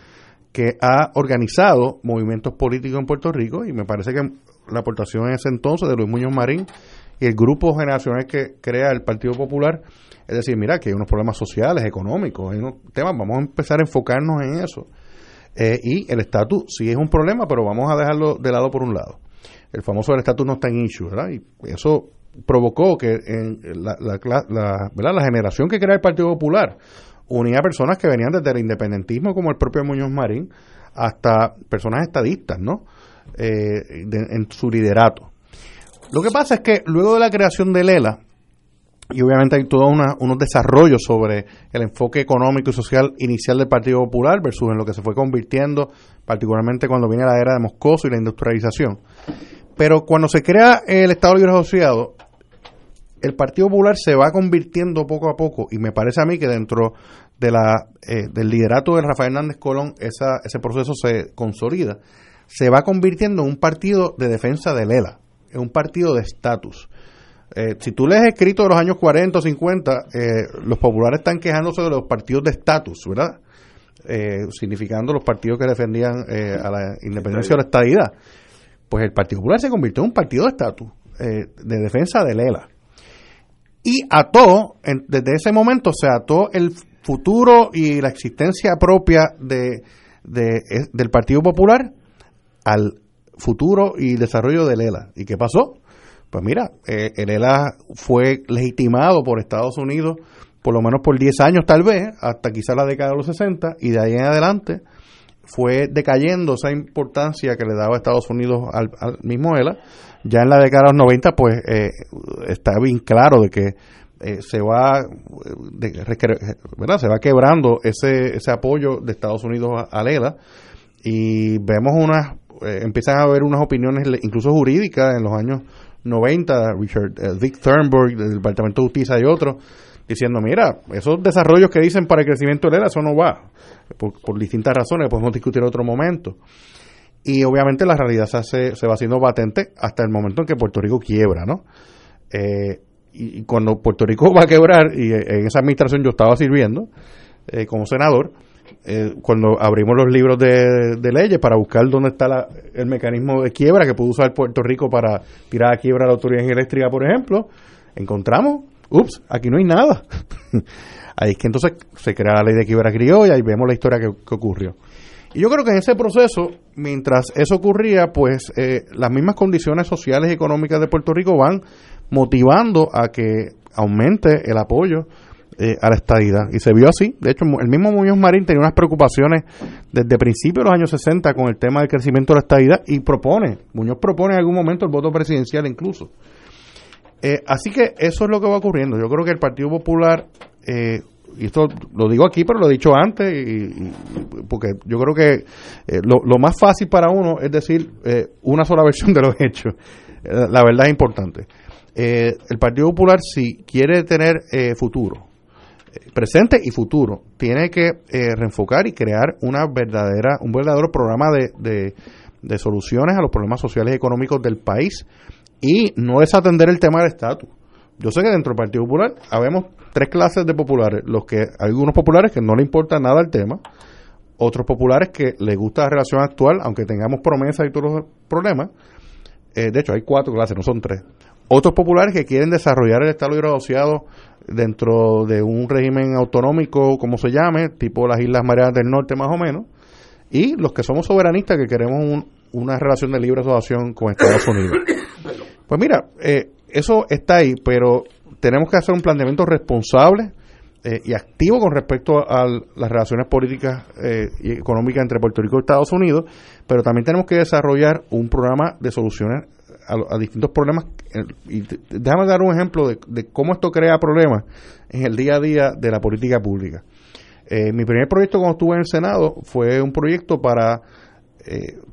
que ha organizado movimientos políticos en Puerto Rico y me parece que la aportación en ese entonces de Luis Muñoz Marín y el grupo generacional que crea el Partido Popular, es decir, mira, que hay unos problemas sociales, económicos, hay unos temas, vamos a empezar a enfocarnos en eso. Eh, y el estatus sí es un problema, pero vamos a dejarlo de lado por un lado. El famoso del estatus no está en issue, ¿verdad? Y eso provocó que en la, la, la generación que crea el Partido Popular unía a personas que venían desde el independentismo, como el propio Muñoz Marín, hasta personas estadistas, ¿no? Eh, en su liderato. Lo que pasa es que luego de la creación de Lela, y obviamente hay todos unos desarrollos sobre el enfoque económico y social inicial del Partido Popular versus en lo que se fue convirtiendo, particularmente cuando viene la era de Moscoso y la industrialización. Pero cuando se crea el Estado Libre Asociado, el Partido Popular se va convirtiendo poco a poco, y me parece a mí que dentro de la, eh, del liderato de Rafael Hernández Colón esa, ese proceso se consolida, se va convirtiendo en un partido de defensa de Lela es un partido de estatus. Eh, si tú lees escrito de los años 40 o 50, eh, los populares están quejándose de los partidos de estatus, ¿verdad? Eh, significando los partidos que defendían a la independencia o la estadidad. Pues el Partido Popular se convirtió en un partido de estatus, de defensa de Lela. Y ató, desde ese momento se ató el futuro y la existencia propia de, del Partido Popular al futuro y desarrollo del ELA. ¿Y qué pasó? Pues mira, eh, el ELA fue legitimado por Estados Unidos por lo menos por 10 años tal vez, hasta quizá la década de los 60, y de ahí en adelante fue decayendo esa importancia que le daba Estados Unidos al, mismo ELA. Ya en la década de los 90, pues eh, está bien claro de que eh, se va ¿verdad? se va quebrando ese, ese apoyo de Estados Unidos al ELA y vemos unas eh, empiezan a haber unas opiniones incluso jurídicas en los años 90, Richard eh, Dick Thurnberg del Departamento de Justicia y otros, diciendo, mira, esos desarrollos que dicen para el crecimiento de la eso no va, por, distintas razones, podemos discutir en otro momento. Y obviamente la realidad se, hace, se va haciendo patente hasta el momento en que Puerto Rico quiebra, ¿no? Eh, y, cuando Puerto Rico va a quebrar, y en esa administración yo estaba sirviendo como senador, eh, cuando abrimos los libros de, leyes para buscar dónde está el mecanismo de quiebra que puede usar Puerto Rico para tirar a quiebra la autoridad eléctrica, por ejemplo, encontramos, ups, aquí no hay nada. Ahí es que entonces se crea la ley de quiebra criolla y vemos la historia que, ocurrió. Y yo creo que en ese proceso, mientras eso ocurría, pues eh, las mismas condiciones sociales y económicas de Puerto Rico van motivando a que aumente el apoyo eh, a la estadidad. Y se vio así. De hecho, el mismo Muñoz Marín tenía unas preocupaciones desde principios de los años 60 con el tema del crecimiento de la estadidad y propone, Muñoz propone en algún momento el voto presidencial incluso. Eh, así que eso es lo que va ocurriendo. Yo creo que el Partido Popular, eh, y esto lo digo aquí, pero lo he dicho antes, y, porque yo creo que lo, lo, más fácil para uno es decir una sola versión de los hechos. la verdad es importante. el Partido Popular, si quiere tener futuro, presente y futuro, tiene que eh, reenfocar y crear una verdadera, un verdadero programa de, de, soluciones a los problemas sociales y económicos del país y no desatender el tema del estatus. yo sé que dentro del Partido Popular habemos tres clases de populares. Los que hay algunos populares que no le importa nada el tema, otros populares que les gusta la relación actual, aunque tengamos promesas y todos los problemas. Eh, de hecho, hay cuatro clases, no son tres. Otros populares que quieren desarrollar el Estado Libre Asociado dentro de un régimen autonómico, como se llame, tipo las Islas Marianas del Norte más o menos. Y los que somos soberanistas que queremos una relación de libre asociación con Estados Unidos. Pues mira, eh, eso está ahí, pero tenemos que hacer un planteamiento responsable eh, y activo con respecto a las relaciones políticas eh, y económicas entre Puerto Rico y Estados Unidos, pero también tenemos que desarrollar un programa de soluciones a, distintos problemas. Y déjame dar un ejemplo de, cómo esto crea problemas en el día a día de la política pública. Eh, mi primer proyecto cuando estuve en el Senado fue un proyecto para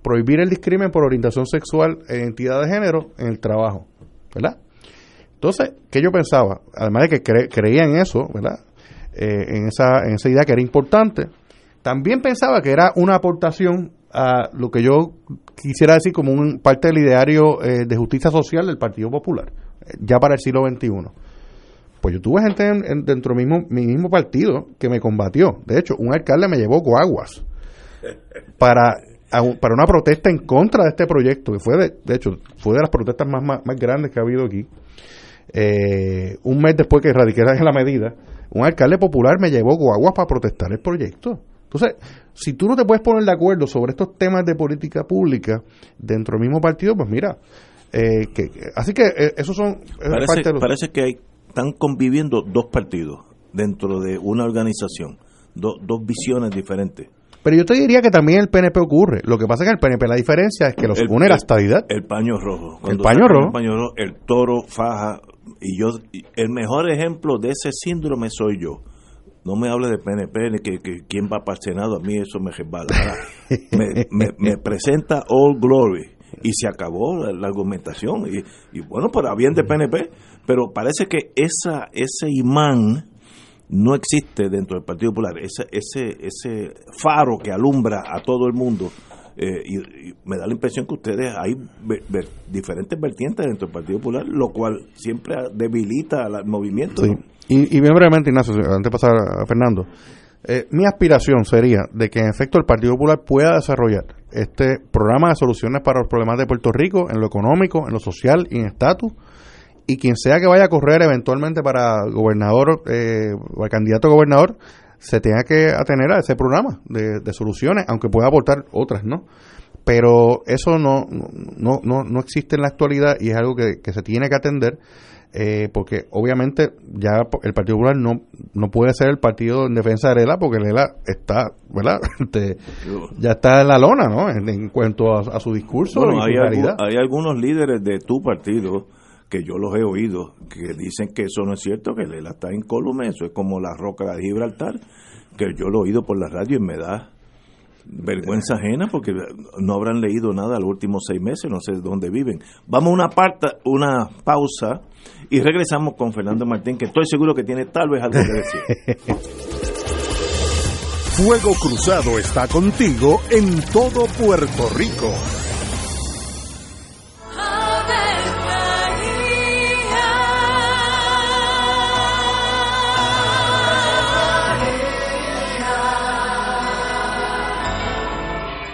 prohibir el discrimen por orientación sexual e identidad de género en el trabajo, ¿verdad? Entonces, ¿qué yo pensaba? Además de que creía en eso, ¿verdad? Eh, en, esa, en esa idea que era importante. También pensaba que era una aportación a lo que yo quisiera decir como un parte del ideario eh, de justicia social del Partido Popular, eh, ya para el siglo XXI. Pues yo tuve gente dentro de mismo, mi mismo partido que me combatió. De hecho, un alcalde me llevó guaguas para, para una protesta en contra de este proyecto, que fue, de, de hecho, fue de las protestas más, más, grandes que ha habido aquí. un mes después que en la medida, un alcalde popular me llevó guaguas para protestar el proyecto. Entonces, si tú no te puedes poner de acuerdo sobre estos temas de política pública dentro del mismo partido, pues mira, eh, que, así que eh, esos son... Parece, parece que hay, están conviviendo dos partidos dentro de una organización, dos visiones diferentes. Pero yo te diría que también el PNP ocurre. Lo que pasa es que el PNP la diferencia es que los une la estabilidad. El paño rojo. el paño rojo. El paño rojo, el toro faja y yo el mejor ejemplo de ese síndrome soy yo no me hable de PNP ni que, quién va para el Senado a mí eso me resbala. Me, me, presenta All Glory y se acabó la, argumentación y, y, bueno para bien de PNP pero parece que esa ese imán no existe dentro del Partido Popular. Ese ese ese faro que alumbra a todo el mundo eh, y, me da la impresión que ustedes hay diferentes vertientes dentro del Partido Popular, lo cual siempre debilita el movimiento. Y, bien brevemente, Ignacio, antes de pasar a Fernando, eh, mi aspiración sería de que en efecto el Partido Popular pueda desarrollar este programa de soluciones para los problemas de Puerto Rico en lo económico, en lo social y en estatus, y quien sea que vaya a correr eventualmente para gobernador eh, o candidato a gobernador, se tenga que atener a ese programa de, soluciones, aunque pueda aportar otras, ¿no? Pero eso no, no, no, no existe en la actualidad y es algo que, se tiene que atender. Eh, porque obviamente ya el Partido Popular no, no puede ser el partido en defensa de Lela porque Lela está, ¿verdad? Este, ya está en la lona, ¿no? En, cuanto a, su discurso hay, hay algunos líderes de tu partido que yo los he oído, que dicen que eso no es cierto, que Lela está incólume, eso es como la roca de Gibraltar, que yo lo he oído por la radio y me da vergüenza ajena porque no habrán leído nada los últimos seis meses, no sé dónde viven. Vamos a una, parte, una pausa y regresamos con Fernando Martín, que estoy seguro que tiene tal vez algo que decir. Fuego Cruzado está contigo en todo Puerto Rico.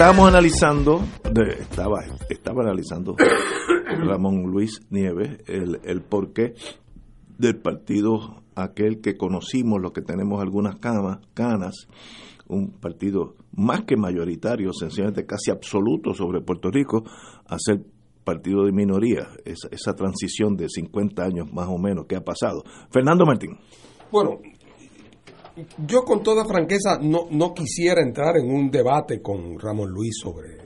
Estábamos analizando, estaba, estaba analizando Ramón Luis Nieves el, el porqué del partido aquel que conocimos, los que tenemos algunas camas, canas, un partido más que mayoritario, sencillamente casi absoluto sobre Puerto Rico, a ser partido de minoría, esa, esa transición de 50 años más o menos que ha pasado. Fernando Martín. Bueno, yo con toda franqueza no, no quisiera entrar en un debate con Ramón Luis sobre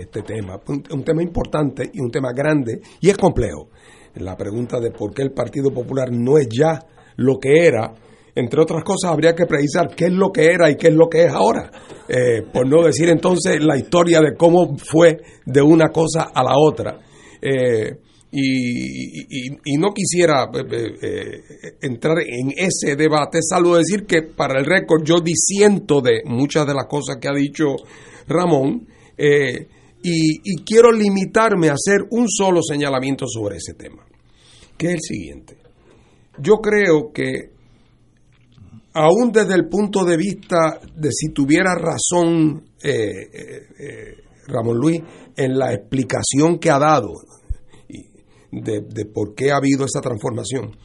este tema. Un, un tema importante y un tema grande y es complejo. La pregunta de por qué el Partido Popular no es ya lo que era, entre otras cosas, habría que precisar qué es lo que era y qué es lo que es ahora. Eh, por no decir entonces la historia de cómo fue de una cosa a la otra. Eh, y, no quisiera eh, eh, eh, entrar en ese debate, salvo decir que para el récord yo disiento de muchas de las cosas que ha dicho Ramón y, y quiero limitarme a hacer un solo señalamiento sobre ese tema, que es el siguiente. Yo creo que aún desde el punto de vista de si tuviera razón eh, eh, Ramón Luis en la explicación que ha dado de, de por qué ha habido esa transformación,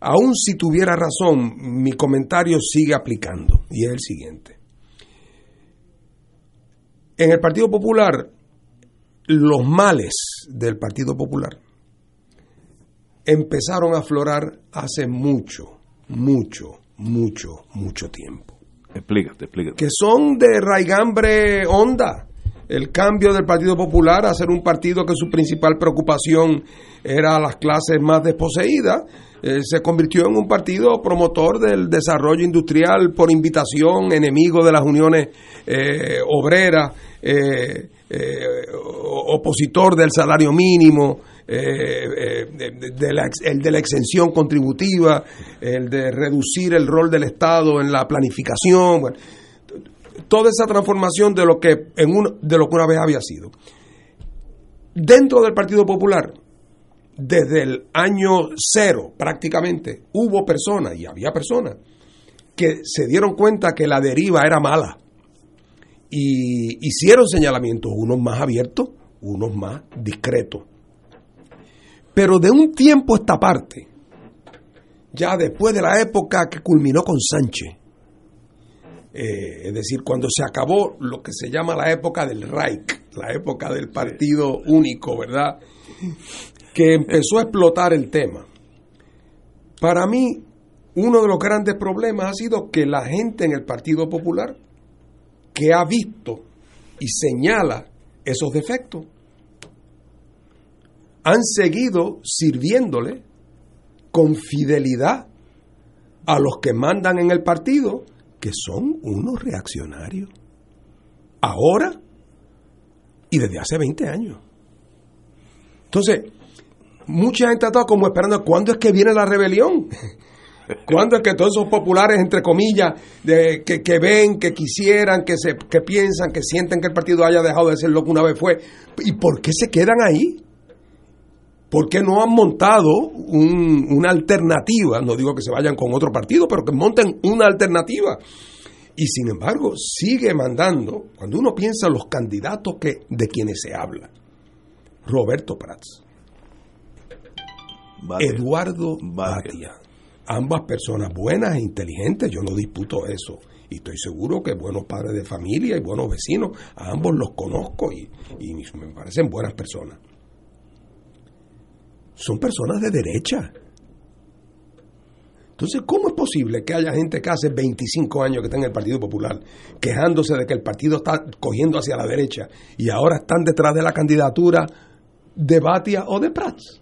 aún si tuviera razón, mi comentario sigue aplicando y es el siguiente. En el Partido Popular, los males del Partido Popular empezaron a aflorar hace mucho, mucho, mucho, mucho tiempo. Explícate, explícate. Que son de raigambre honda. El cambio del Partido Popular a ser un partido que su principal preocupación era las clases más desposeídas, eh, se convirtió en un partido promotor del desarrollo industrial por invitación, enemigo de las uniones eh, obreras, eh, eh, opositor del salario mínimo, de, el de la exención contributiva, el de reducir el rol del Estado en la planificación, toda esa transformación de lo que en un- de lo que una vez había sido. Dentro del Partido Popular, desde el año cero prácticamente, hubo personas, y había personas, que se dieron cuenta que la deriva era mala y hicieron señalamientos, unos más abiertos, unos más discretos. Pero de un tiempo a esta parte, ya después de la época que culminó con Sánchez, eh, es decir, cuando se acabó lo que se llama la época del Reich, la época del partido único, ¿verdad? Que empezó a explotar el tema. Para mí, uno de los grandes problemas ha sido que la gente en el Partido Popular, que ha visto y señala esos defectos, han seguido sirviéndole con fidelidad a los que mandan en el partido, que son unos reaccionarios. Ahora y desde hace 20 años. Entonces, mucha gente ha estado como esperando cuándo es que viene la rebelión. ¿Cuándo es que todos esos populares, entre comillas, de, que, que ven, que quisieran, que, se, que piensan, que sienten que el partido haya dejado de ser lo que una vez fue? ¿Y por qué se quedan ahí? ¿Por qué no han montado un- una alternativa? No digo que se vayan con otro partido, pero que monten una alternativa. Y sin embargo, sigue mandando, cuando uno piensa en los candidatos que, de quienes se habla, Roberto Prats. Eduardo Batia. Ambas personas buenas e inteligentes, yo no disputo eso. Y estoy seguro que buenos padres de familia y buenos vecinos, a ambos los conozco y, y me parecen buenas personas. Son personas de derecha. Entonces, ¿cómo es posible que haya gente que hace 25 años que está en el Partido Popular quejándose de que el partido está cogiendo hacia la derecha y ahora están detrás de la candidatura de Batia o de Prats?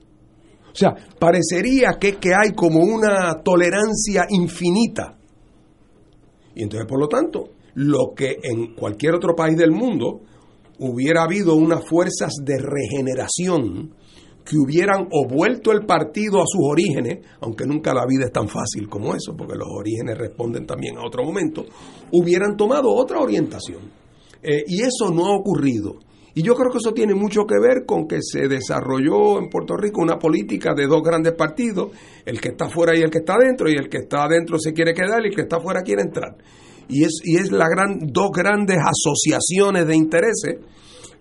O sea, parecería que, que hay como una tolerancia infinita. Y entonces, por lo tanto, lo que en cualquier otro país del mundo hubiera habido unas fuerzas de regeneración que hubieran o vuelto el partido a sus orígenes, aunque nunca la vida es tan fácil como eso, porque los orígenes responden también a otro momento, hubieran tomado otra orientación. Eh, y eso no ha ocurrido. Y yo creo que eso tiene mucho que ver con que se desarrolló en Puerto Rico una política de dos grandes partidos, el que está fuera y el que está adentro, y el que está adentro se quiere quedar y el que está fuera quiere entrar. Y es, y es la gran, dos grandes asociaciones de intereses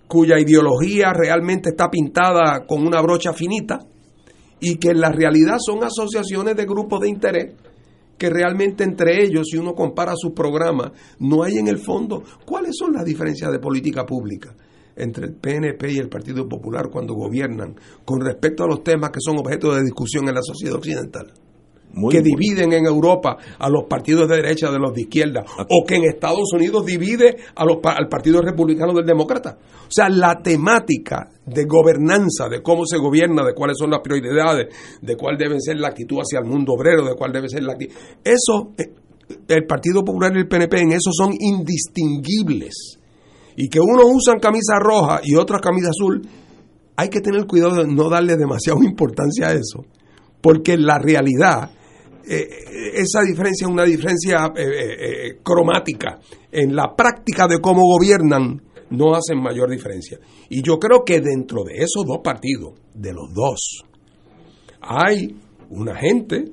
cuya ideología realmente está pintada con una brocha finita y que en la realidad son asociaciones de grupos de interés que realmente entre ellos, si uno compara sus programas, no hay en el fondo cuáles son las diferencias de política pública entre el PNP y el Partido Popular cuando gobiernan con respecto a los temas que son objeto de discusión en la sociedad occidental. Que dividen en Europa a los partidos de derecha de los de izquierda, o que en Estados Unidos divide a los, al Partido Republicano del Demócrata. O sea, la temática de gobernanza, de cómo se gobierna, de cuáles son las prioridades, de cuál debe ser la actitud hacia el mundo obrero, de cuál debe ser la actitud. Eso, eh, el Partido Popular y el PNP en eso son indistinguibles y que unos usan camisa roja y otros camisa azul, hay que tener cuidado de no darle demasiada importancia a eso, porque la realidad eh, esa diferencia es una diferencia eh, eh, cromática. En la práctica de cómo gobiernan no hacen mayor diferencia. Y yo creo que dentro de esos dos partidos, de los dos, hay una gente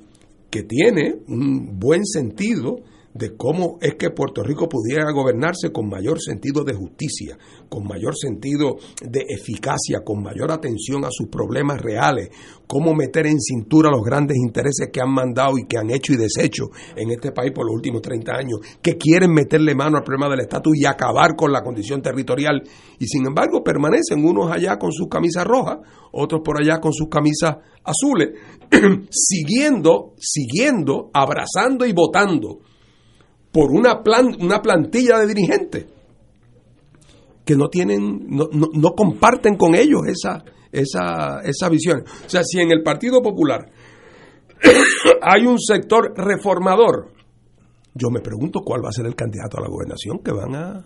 que tiene un buen sentido de cómo es que Puerto Rico pudiera gobernarse con mayor sentido de justicia, con mayor sentido de eficacia, con mayor atención a sus problemas reales, cómo meter en cintura los grandes intereses que han mandado y que han hecho y deshecho en este país por los últimos 30 años, que quieren meterle mano al problema del estatus y acabar con la condición territorial, y sin embargo permanecen unos allá con sus camisas rojas, otros por allá con sus camisas azules, siguiendo, siguiendo, abrazando y votando por una, plan, una plantilla de dirigentes que no tienen, no, no, comparten con ellos esa, esa, esa visión. O sea, si en el Partido Popular hay un sector reformador, yo me pregunto cuál va a ser el candidato a la gobernación que van a,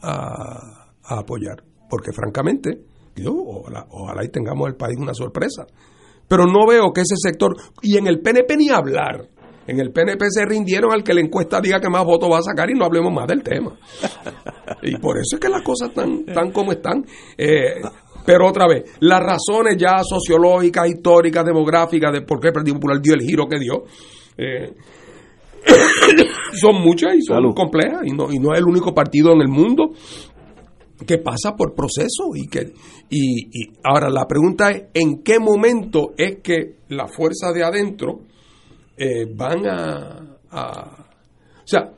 a, apoyar. Porque francamente, yo, ojalá, ojalá y tengamos el país una sorpresa. Pero no veo que ese sector, y en el PNP ni hablar, en el PNP se rindieron al que la encuesta diga que más votos va a sacar y no hablemos más del tema. Y por eso es que las cosas están, tan como están. Eh, pero otra vez, las razones ya sociológicas, históricas, demográficas de por qué el Partido Popular dio el giro que dio, eh, son muchas y son complejas. Y no, y no es el único partido en el mundo que pasa por proceso y que y, y, ahora la pregunta es en qué momento es que la fuerza de adentro eh, van a, O sea,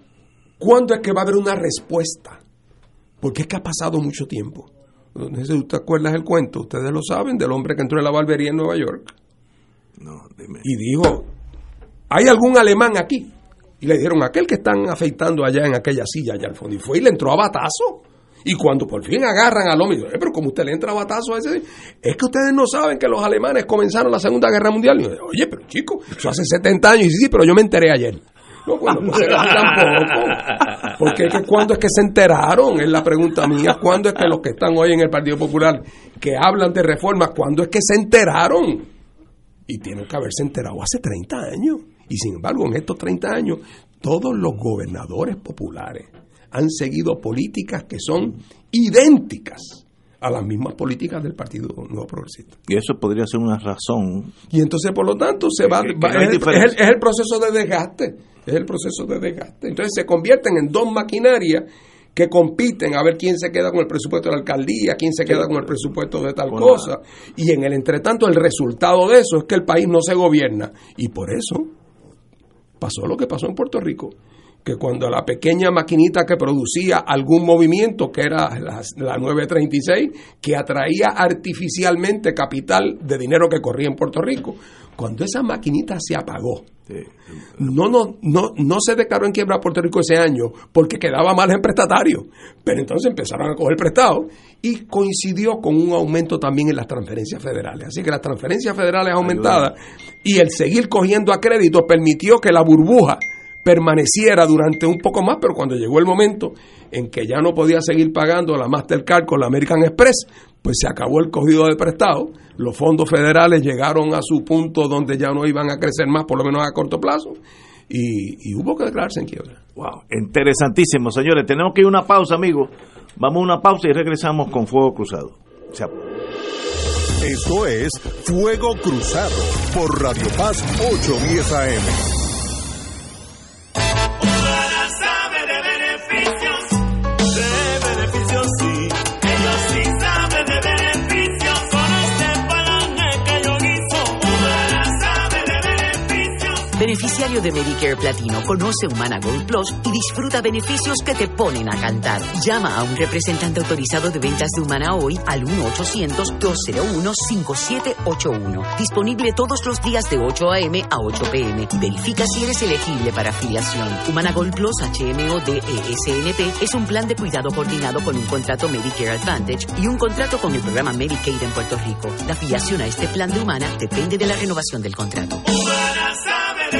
¿cuándo es que va a haber una respuesta? Porque es que ha pasado mucho tiempo. No sé si te acuerdas el cuento, ustedes lo saben, del hombre que entró en la barbería en Nueva York. No, dime. Y dijo, ¿hay algún alemán aquí? Y le dijeron, aquel que están afeitando allá en aquella silla allá al fondo. Y fue y le entró a batazo. Y cuando por fin agarran al hombre, eh, pero como usted le entra batazo a ese, es que ustedes no saben que los alemanes comenzaron la Segunda Guerra Mundial. Y yo, oye, pero chico, eso hace 70 años. Y sí, pero yo me enteré ayer. No, bueno, pues tampoco. Porque es que cuando es que se enteraron, es la pregunta mía. ¿Cuándo es que los que están hoy en el Partido Popular, que hablan de reformas, cuándo es que se enteraron? Y tienen que haberse enterado hace 30 años. Y sin embargo, en estos 30 años, todos los gobernadores populares han seguido políticas que son idénticas a las mismas políticas del Partido Nuevo Progresista. Y eso podría ser una razón. Y entonces, por lo tanto, se va, es, el, proceso de desgaste, es el proceso de desgaste. Entonces se convierten en dos maquinarias que compiten a ver quién se queda con el presupuesto de la alcaldía, quién se queda con el presupuesto de tal cosa. Y en el entretanto, el resultado de eso es que el país no se gobierna. Y por eso pasó lo que pasó en Puerto Rico que cuando la pequeña maquinita que producía algún movimiento, que era la, la, 936, que atraía artificialmente capital de dinero que corría en Puerto Rico, cuando esa maquinita se apagó, no, no, no, no se declaró en quiebra Puerto Rico ese año porque quedaba mal en prestatario, pero entonces empezaron a coger prestado y coincidió con un aumento también en las transferencias federales. Así que las transferencias federales aumentadas y el seguir cogiendo a crédito permitió que la burbuja permaneciera durante un poco más, pero cuando llegó el momento en que ya no podía seguir pagando la Mastercard con la American Express, pues se acabó el cogido de prestado, los fondos federales llegaron a su punto donde ya no iban a crecer más, por lo menos a corto plazo, y, y hubo que declararse en quiebra. Wow, interesantísimo, señores. Tenemos que ir a una pausa, amigos. Vamos a una pausa y regresamos con Fuego Cruzado. O sea, Esto es Fuego Cruzado por Radio Paz 810 AM. Beneficiario de Medicare Platino, conoce Humana Gold Plus y disfruta beneficios que te ponen a cantar. Llama a un representante autorizado de ventas de Humana hoy al 1-800-201-5781. Disponible todos los días de 8 a.m. a 8 p.m. Verifica si eres elegible para afiliación. Humana Gold Plus HMO DESNP es un plan de cuidado coordinado con un contrato Medicare Advantage y un contrato con el programa Medicaid en Puerto Rico. La afiliación a este plan de Humana depende de la renovación del contrato. Humana sabe de.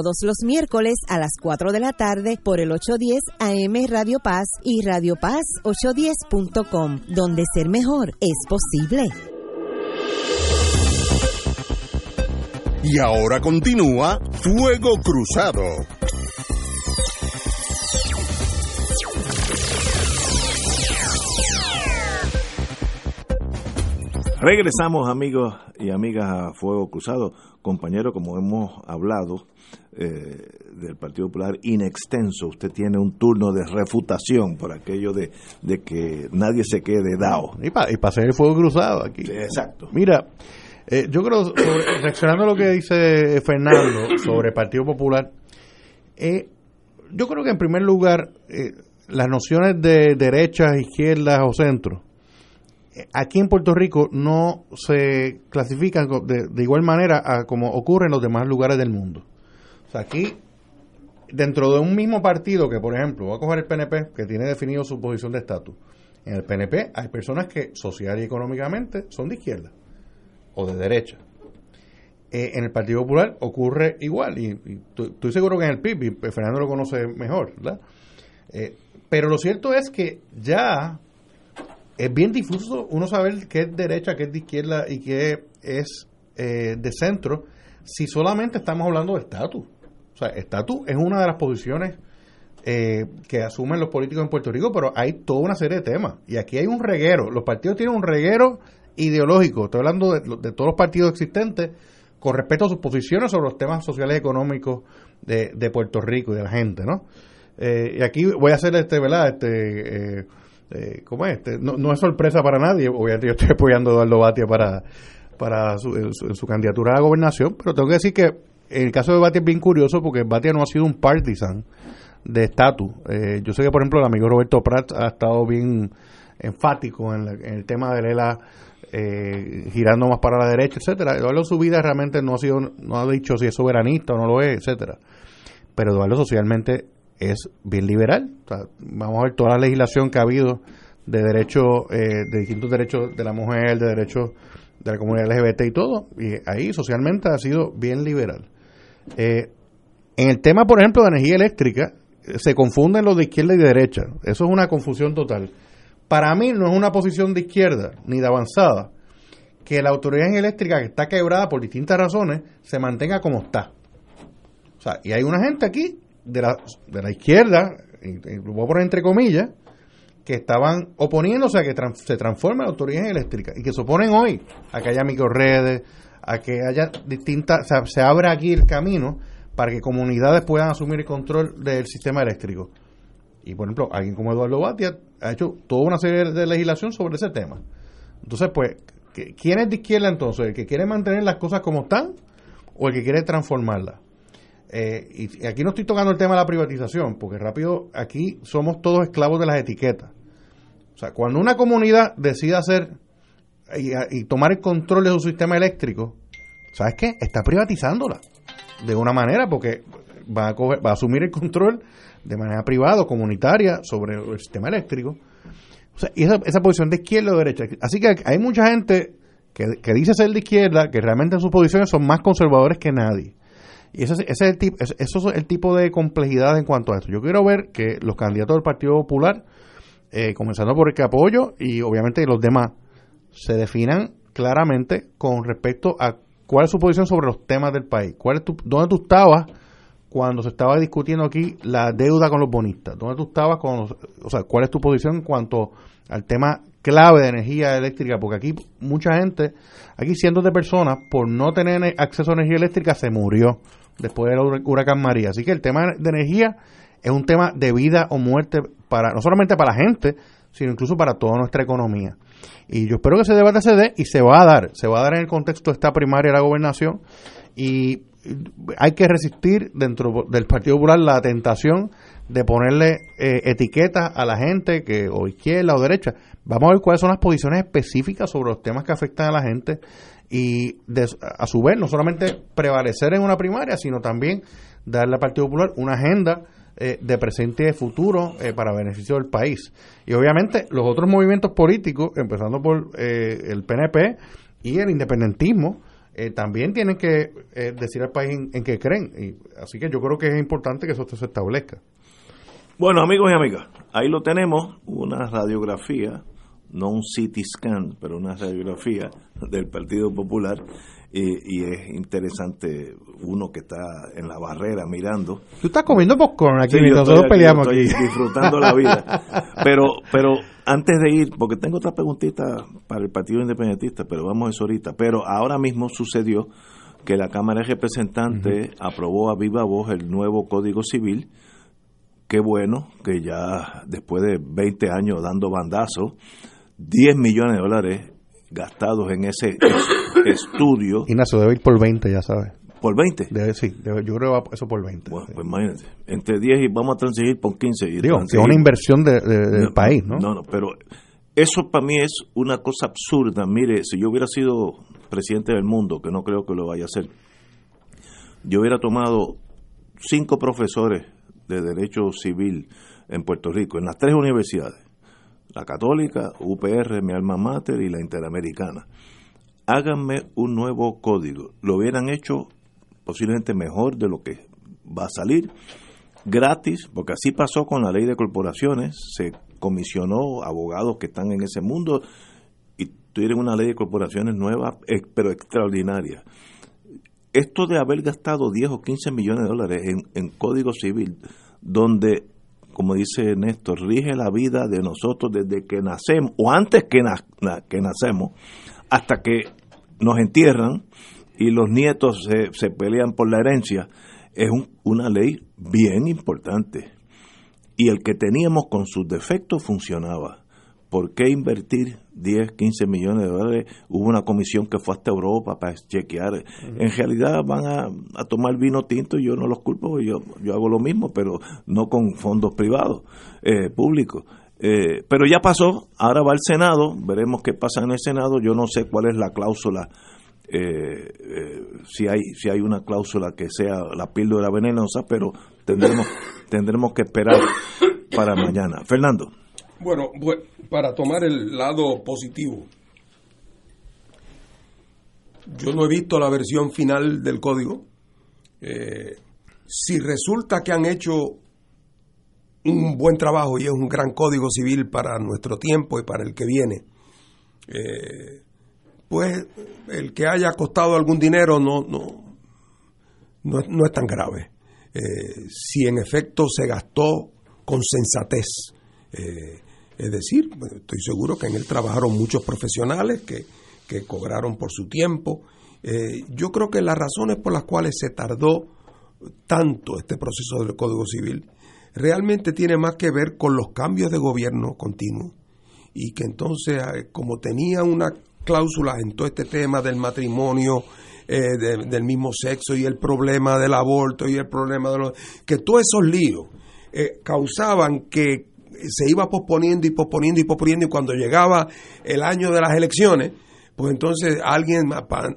todos los miércoles a las 4 de la tarde por el 810 AM Radio Paz y Radio Paz 810.com, donde ser mejor es posible. Y ahora continúa Fuego Cruzado. Regresamos amigos y amigas a Fuego Cruzado. Compañero, como hemos hablado eh, del Partido Popular in extenso, usted tiene un turno de refutación por aquello de, de que nadie se quede dado. Y para hacer el Fuego Cruzado aquí. Sí, exacto. Mira, eh, yo creo, sobre- reaccionando a lo que dice Fernando sobre el Partido Popular, eh, yo creo que en primer lugar, eh, las nociones de derechas, izquierdas o centro, aquí en Puerto Rico no se clasifican de, de igual manera a como ocurre en los demás lugares del mundo. O sea, aquí, dentro de un mismo partido, que por ejemplo, voy a coger el PNP, que tiene definido su posición de estatus. En el PNP hay personas que social y económicamente son de izquierda o de derecha. Eh, en el Partido Popular ocurre igual, y, y estoy seguro que en el PIB, y Fernando lo conoce mejor, ¿verdad? Eh, pero lo cierto es que ya es bien difuso uno saber qué es derecha, qué es de izquierda y qué es eh, de centro, si solamente estamos hablando de estatus. Sea, estatus es una de las posiciones eh, que asumen los políticos en Puerto Rico, pero hay toda una serie de temas. Y aquí hay un reguero. Los partidos tienen un reguero ideológico. Estoy hablando de, todos los partidos existentes con respecto a sus posiciones sobre los temas sociales y económicos de, Puerto Rico y de la gente, ¿no? Eh, y aquí voy a hacer este, ¿verdad? Este, eh, eh, ¿cómo es? Este, no, no es sorpresa para nadie. Obviamente yo estoy apoyando a Eduardo Batia para, para su, candidatura a gobernación, pero tengo que decir que el caso de Batia es bien curioso porque Batia no ha sido un partisan de estatus. Eh, yo sé que, por ejemplo, el amigo Roberto Prat ha estado bien enfático en, la- en el tema de Lela eh, girando más para la derecha, etcétera. Eduardo en su vida realmente no ha sido, no ha dicho si es soberanista o no lo es, etcétera. Pero Eduardo socialmente es bien liberal. Vamos a ver toda la legislación que ha habido de derechos, eh, de distintos derechos de la mujer, de derechos de la comunidad LGBT y todo. Y ahí socialmente ha sido bien liberal. Eh, en el tema, por ejemplo, de energía eléctrica, se confunden los de izquierda y de derecha. Eso es una confusión total. Para mí no es una posición de izquierda ni de avanzada que la autoridad eléctrica que está quebrada por distintas razones se mantenga como está. O sea, y hay una gente aquí de la, de la izquierda, y- a poner entre comillas, que estaban oponiéndose a que se transforme la autoridad eléctrica y que se oponen hoy a que haya microredes, a que haya distintas, se abra aquí el camino para que comunidades puedan asumir el control del sistema eléctrico. Y por ejemplo, alguien como Eduardo Batia ha hecho toda una serie de legislación sobre ese tema. Entonces, pues, ¿qué- ¿quién es de izquierda entonces? ¿El que quiere mantener las cosas como están o el que quiere transformarlas? Eh, y aquí no estoy tocando el tema de la privatización, porque rápido aquí somos todos esclavos de las etiquetas. O sea, cuando una comunidad decide hacer y, tomar el control de su sistema eléctrico, ¿sabes qué? Está privatizándola de una manera, porque va a, coger- va a asumir el control de manera privada comunitaria sobre el sistema eléctrico. Y esa, esa posición de izquierda o derecha. Así que hay mucha gente que, que dice ser de izquierda, que realmente en sus posiciones son más conservadores que nadie. Y ese, es- el tipo, eso es el tipo de complejidad en cuanto a esto. Yo quiero ver que los candidatos del Partido Popular, eh, comenzando por el que apoyo y obviamente los demás, se definan claramente con respecto a cuál es su posición sobre los temas del país. ¿Cuál es tu, ¿Dónde tú estabas cuando se estaba discutiendo aquí la deuda con los bonistas? ¿Dónde tú estabas con o sea, cuál es tu posición en cuanto al tema clave de energía eléctrica? Porque aquí mucha gente, aquí cientos de personas, por no tener acceso a energía eléctrica, se murió después del hur- huracán María. Así que el tema de energía es un tema de vida o muerte para no solamente para la gente, sino incluso para toda nuestra economía. Y yo espero que ese debate se dé y se va a dar, se va a dar en el contexto de esta primaria de la gobernación y hay que resistir dentro del Partido Popular la tentación de ponerle eh, etiquetas a la gente que o izquierda o derecha. Vamos a ver cuáles son las posiciones específicas sobre los temas que afectan a la gente y de- a su vez no solamente prevalecer en una primaria, sino también darle al Partido Popular una agenda eh, de presente y de futuro eh, para beneficio del país. Y obviamente los otros movimientos políticos, empezando por eh, el PNP y el independentismo, eh, también tienen que eh, decir al país en, en qué creen. Y, así que yo creo que es importante que eso se establezca. Bueno, amigos y amigas, ahí lo tenemos, una radiografía, no un CT scan, pero una radiografía del Partido Popular. Y, y es interesante uno que está en la barrera mirando. Tú estás comiendo popcorn aquí Sí, nosotros peleamos aquí. estoy disfrutando la vida. Pero, pero antes de ir, porque tengo otra preguntita para el Partido Independentista, pero vamos a eso ahorita. Pero ahora mismo sucedió que la Cámara de Representantes aprobó a viva voz el nuevo Código Civil. Qué bueno que ya después de 20 años dando bandazos, 10 millones de dólares gastados en ese es- estudio. Ignacio debe ir por 20, ya sabes. ¿Por 20? Debe, sí, debe- yo creo que va eso por 20. Bueno, pues imagínate, entre 10 y vamos a transigir por 15. Y Digo, que es una inversión de- de- del No, país, ¿no? No, no, pero eso para mí es una cosa absurda. Mire, si yo hubiera sido presidente del mundo, que no creo que lo vaya a hacer, yo hubiera tomado cinco profesores de Derecho Civil en Puerto Rico, en las tres universidades, la católica, UPR, mi alma mater y la interamericana. Háganme un nuevo código. Lo hubieran hecho posiblemente mejor de lo que va a salir, gratis, porque así pasó con la ley de corporaciones, se comisionó abogados que están en ese mundo y tuvieron una ley de corporaciones nueva, eh, pero extraordinaria. Esto de haber gastado 10 o 15 millones de dólares en, código civil, donde como dice Néstor, rige la vida de nosotros desde que nacemos, o antes que, que nacemos, hasta que nos entierran y los nietos se, se pelean por la herencia, es un- una ley bien importante. Y el que teníamos con sus defectos funcionaba. ¿Por qué invertir 10, 15 millones de dólares? Hubo una comisión que fue hasta Europa para chequear. En realidad van a, a tomar vino tinto y yo no los culpo, yo, yo hago lo mismo, pero no con fondos privados, eh, públicos. Eh, pero ya pasó, ahora va al Senado, veremos qué pasa en el Senado. Yo no sé cuál es la cláusula, eh, eh, si, hay, si hay una cláusula que sea la píldora venenosa, pero tendremos, tendremos que esperar para mañana. Fernando. Bueno, bu- para tomar el lado positivo, yo no he visto la versión final del código. Eh, si resulta que han hecho un buen trabajo y es un gran código civil para nuestro tiempo y para el que viene, eh, pues el que haya costado algún dinero no, no, no, es- no es tan grave. Eh, si en efecto se gastó con sensatez, eh, es decir, bueno, estoy seguro que en él trabajaron muchos profesionales que, que cobraron por su tiempo. Yo creo que las razones por las cuales se tardó tanto este proceso del Código Civil realmente tiene más que ver con los cambios de gobierno continuos y que entonces, eh, como tenía una cláusula en todo este tema del matrimonio eh, de- del mismo sexo y el problema del aborto y el problema de los... que todos esos líos eh, causaban que se iba posponiendo y posponiendo y posponiendo y cuando llegaba el año de las elecciones, pues entonces alguien,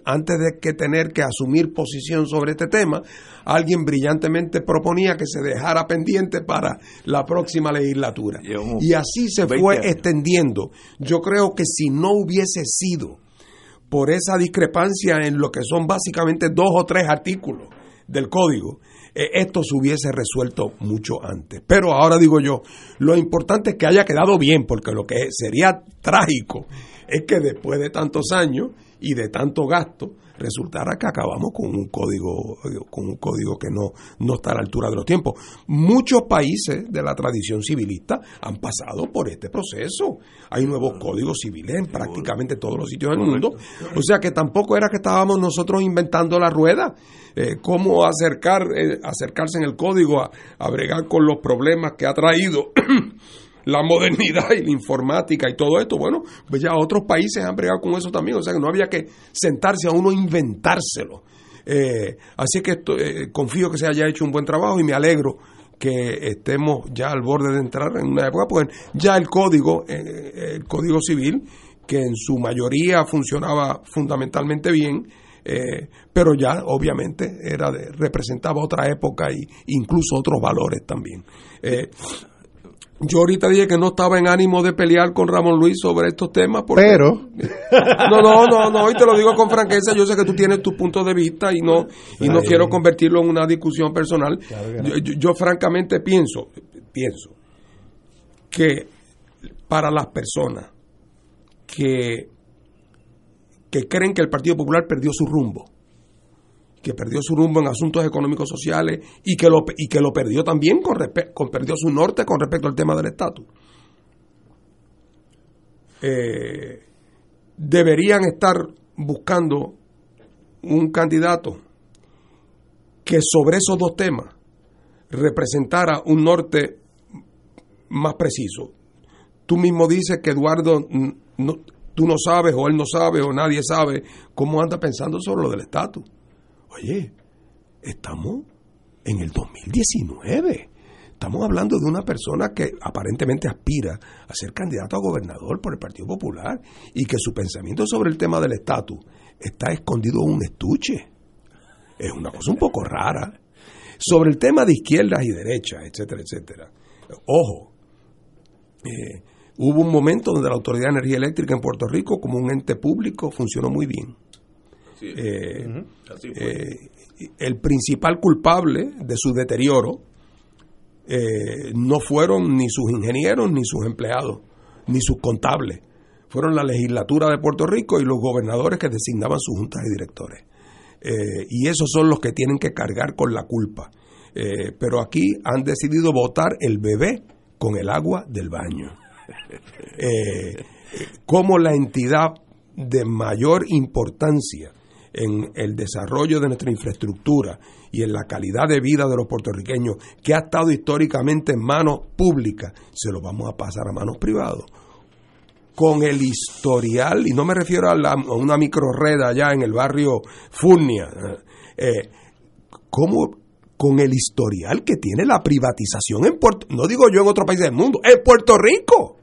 antes de que tener que asumir posición sobre este tema, alguien brillantemente proponía que se dejara pendiente para la próxima legislatura. Y así se 20 fue años. extendiendo. Yo creo que si no hubiese sido por esa discrepancia en lo que son básicamente dos o tres artículos del código, eh, esto se hubiese resuelto mucho antes. Pero ahora digo yo, lo importante es que haya quedado bien, porque lo que sería trágico es que después de tantos años y de tanto gasto, resultara que acabamos con un código, eh, con un código que no, no está a la altura de los tiempos. Muchos países de la tradición civilista han pasado por este proceso. Hay nuevos códigos civiles en prácticamente todos los sitios del mundo. O sea que tampoco era que estábamos nosotros inventando la rueda. Eh, cómo acercar, eh, acercarse en el código a, a bregar con los problemas que ha traído la modernidad y la informática y todo esto, bueno, pues ya otros países han bregado con eso también, o sea que no había que sentarse a uno a inventárselo. Eh, así que esto, eh, confío que se haya hecho un buen trabajo y me alegro que estemos ya al borde de entrar en una época, pues ya el código, eh, el código civil, que en su mayoría funcionaba fundamentalmente bien, pero ya obviamente era de- representaba otra época y incluso otros valores también. Yo ahorita dije que no estaba en ánimo de pelear con Ramón Luis sobre estos temas. Porque... Pero- No, no, no, no, y te lo digo con franqueza, yo sé que tú tienes tu punto de vista y no, y no quiero convertirlo en una discusión personal. Claro que no. Yo, yo- yo francamente pienso, pienso que para las personas que, que creen que el Partido Popular perdió su rumbo, que perdió su rumbo en asuntos económicos sociales y que lo, y que lo perdió también con, con perdió su norte con respecto al tema del estatus. Eh, deberían estar buscando un candidato que sobre esos dos temas representara un norte más preciso. Tú mismo dices que Eduardo, no- tú no sabes o él no sabe o nadie sabe cómo anda pensando sobre lo del estatus. Oye, estamos en el 2019. Estamos hablando de una persona que aparentemente aspira a ser candidato a gobernador por el Partido Popular y que su pensamiento sobre el tema del estatus está escondido en un estuche. Es una cosa un poco rara. Sobre el tema de izquierdas y derechas, etcétera, etcétera. Ojo, eh, hubo un momento donde la Autoridad de Energía Eléctrica en Puerto Rico, como un ente público, funcionó muy bien. Eh, eh, el principal culpable de su deterioro eh, no fueron ni sus ingenieros, ni sus empleados, ni sus contables. Fueron la legislatura de Puerto Rico y los gobernadores que designaban sus juntas de directores. Eh, y esos son los que tienen que cargar con la culpa. Eh, pero aquí han decidido votar el bebé con el agua del baño. Eh, como la entidad de mayor importancia en el desarrollo de nuestra infraestructura y en la calidad de vida de los puertorriqueños, que ha estado históricamente en manos públicas, se lo vamos a pasar a manos privadas. Con el historial, y no me refiero a, una microred allá en el barrio Furnia, eh, ¿cómo con el historial que tiene la privatización en Puerto no digo yo en otro país del mundo, en Puerto Rico,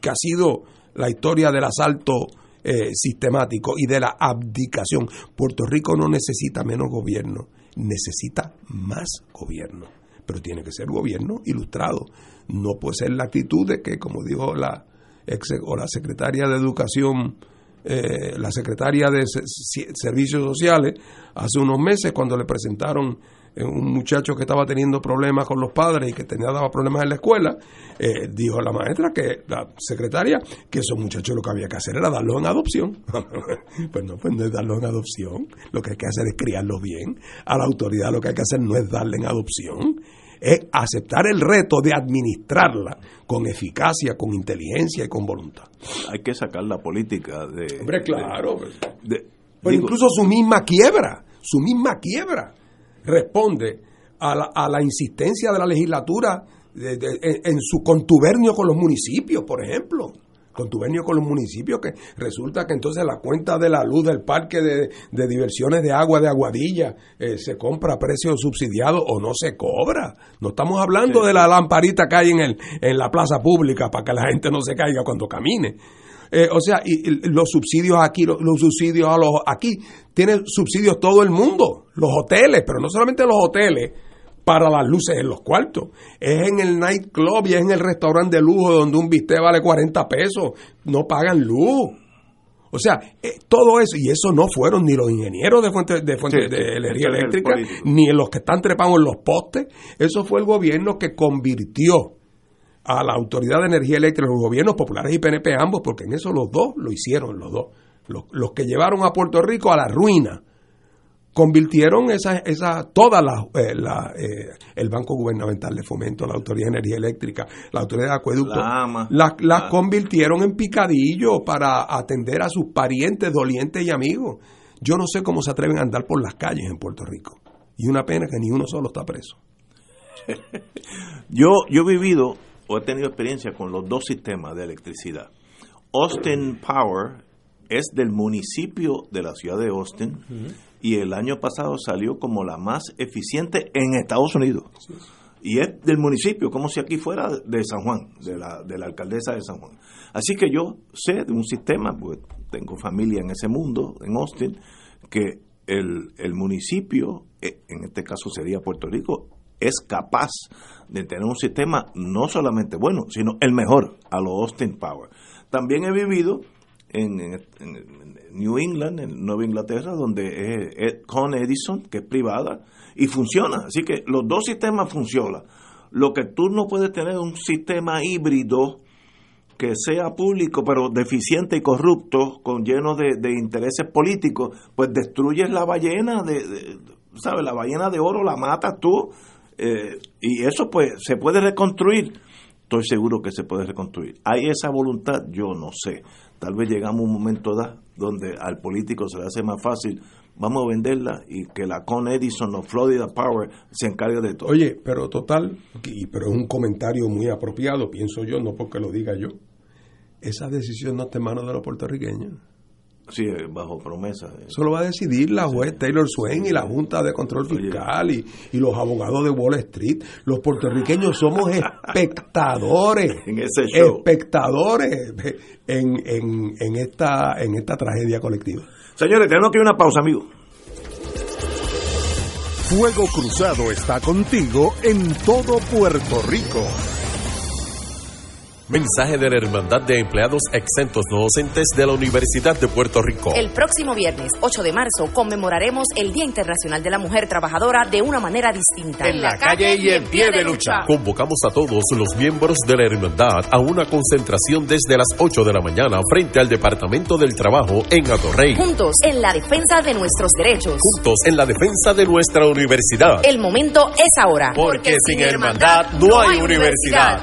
que ha sido la historia del asalto eh, sistemático y de la abdicación. Puerto Rico no necesita menos gobierno, necesita más gobierno, pero tiene que ser gobierno ilustrado. No puede ser la actitud de que, como dijo la ex o la secretaria de Educación, eh, la secretaria de Servicios Sociales, hace unos meses cuando le presentaron un muchacho que estaba teniendo problemas con los padres y que tenía daba problemas en la escuela, eh, dijo la maestra que la secretaria que esos muchachos lo que había que hacer era darlos en adopción. pues no, pues no es darlos en adopción. Lo que hay que hacer es criarlos bien. A la autoridad lo que hay que hacer no es darle en adopción, es aceptar el reto de administrarla con eficacia, con inteligencia y con voluntad. Hay que sacar la política de... Hombre, claro. de- Pero digo, incluso su misma quiebra, su misma quiebra, responde a la, a la insistencia de la legislatura de- de- en, en su contubernio con los municipios, por ejemplo. Contubernio con los municipios, que resulta que entonces la cuenta de la luz del parque de, de diversiones de agua de Aguadilla eh, se compra a precio subsidiado o no se cobra. No estamos hablando de la lamparita que hay en, el, en la plaza pública para que la gente no se caiga cuando camine. Eh, o sea, y, y los subsidios aquí, los, los subsidios a los aquí, tienen subsidios todo el mundo, los hoteles, pero no solamente los hoteles para las luces en los cuartos, es en el nightclub y es en el restaurante de lujo donde un bistec vale 40 pesos, no pagan luz. O sea, eh, todo eso, y eso no fueron ni los ingenieros de fuente, de, fuente Sí, de energía eléctrica, ni los que están trepados en los postes, eso fue el gobierno que convirtió a la Autoridad de Energía Eléctrica, los gobiernos populares y PNP ambos, porque en eso los dos lo hicieron, los dos. Los, los que llevaron a Puerto Rico a la ruina, convirtieron esa, esa, toda la, eh, la, eh, el Banco Gubernamental de Fomento, la Autoridad de Energía Eléctrica, la Autoridad de Acueducto, las, La- convirtieron en picadillo para atender a sus parientes, dolientes y amigos. Yo no sé cómo se atreven a andar por las calles en Puerto Rico. Y una pena que ni uno solo está preso. Yo, yo he vivido o he tenido experiencia con los dos sistemas de electricidad. Austin Power es del municipio de la ciudad de Austin y el año pasado salió como la más eficiente en Estados Unidos. Y es del municipio, como si aquí fuera de San Juan, de la, de la alcaldesa de San Juan. Así que yo sé de un sistema, pues tengo familia en ese mundo, en Austin, que el, el municipio, eh, en este caso sería Puerto Rico, es capaz de tener un sistema no solamente bueno, sino el mejor a los Austin Power. También he vivido en, New England, en Nueva Inglaterra, donde es, con Edison, que es privada, y funciona. Así que los dos sistemas funcionan. Lo que tú no puedes tener es un sistema híbrido que sea público pero deficiente y corrupto, con lleno de, de intereses políticos, pues destruyes la ballena de, de- ¿sabes? La ballena de oro la matas tú eh, y eso pues se puede reconstruir. Estoy seguro que se puede reconstruir. ¿Hay esa voluntad? Yo no sé. Tal vez llegamos a un momento da, donde al político se le hace más fácil, vamos a venderla y que la Con Edison o Florida Power se encargue de todo. Oye, pero total, y, pero es un comentario muy apropiado, pienso yo, no porque lo diga yo. Esa decisión no está en manos de los puertorriqueños. Sí, eh, bajo promesa. eh. Eso lo va a decidir la juez Taylor Swain y la Junta de Control Fiscal y, y los abogados de Wall Street. Los puertorriqueños somos espectadores. En ese show. Espectadores en, en, en, esta, en esta tragedia colectiva. Señores, tenemos que ir a una pausa, amigos. Fuego Cruzado está contigo en todo Puerto Rico. Mensaje de la Hermandad de Empleados Exentos No Docentes de la Universidad de Puerto Rico. El próximo viernes 8 de marzo conmemoraremos el Día Internacional de la Mujer Trabajadora de una manera distinta. En la calle y en pie de lucha. Convocamos a todos los miembros de la Hermandad a una concentración desde las 8 de la mañana frente al Departamento del Trabajo en Atorrey. Juntos en la defensa de nuestros derechos. Juntos en la defensa de nuestra universidad. El momento es ahora. Porque sin hermandad no hay universidad.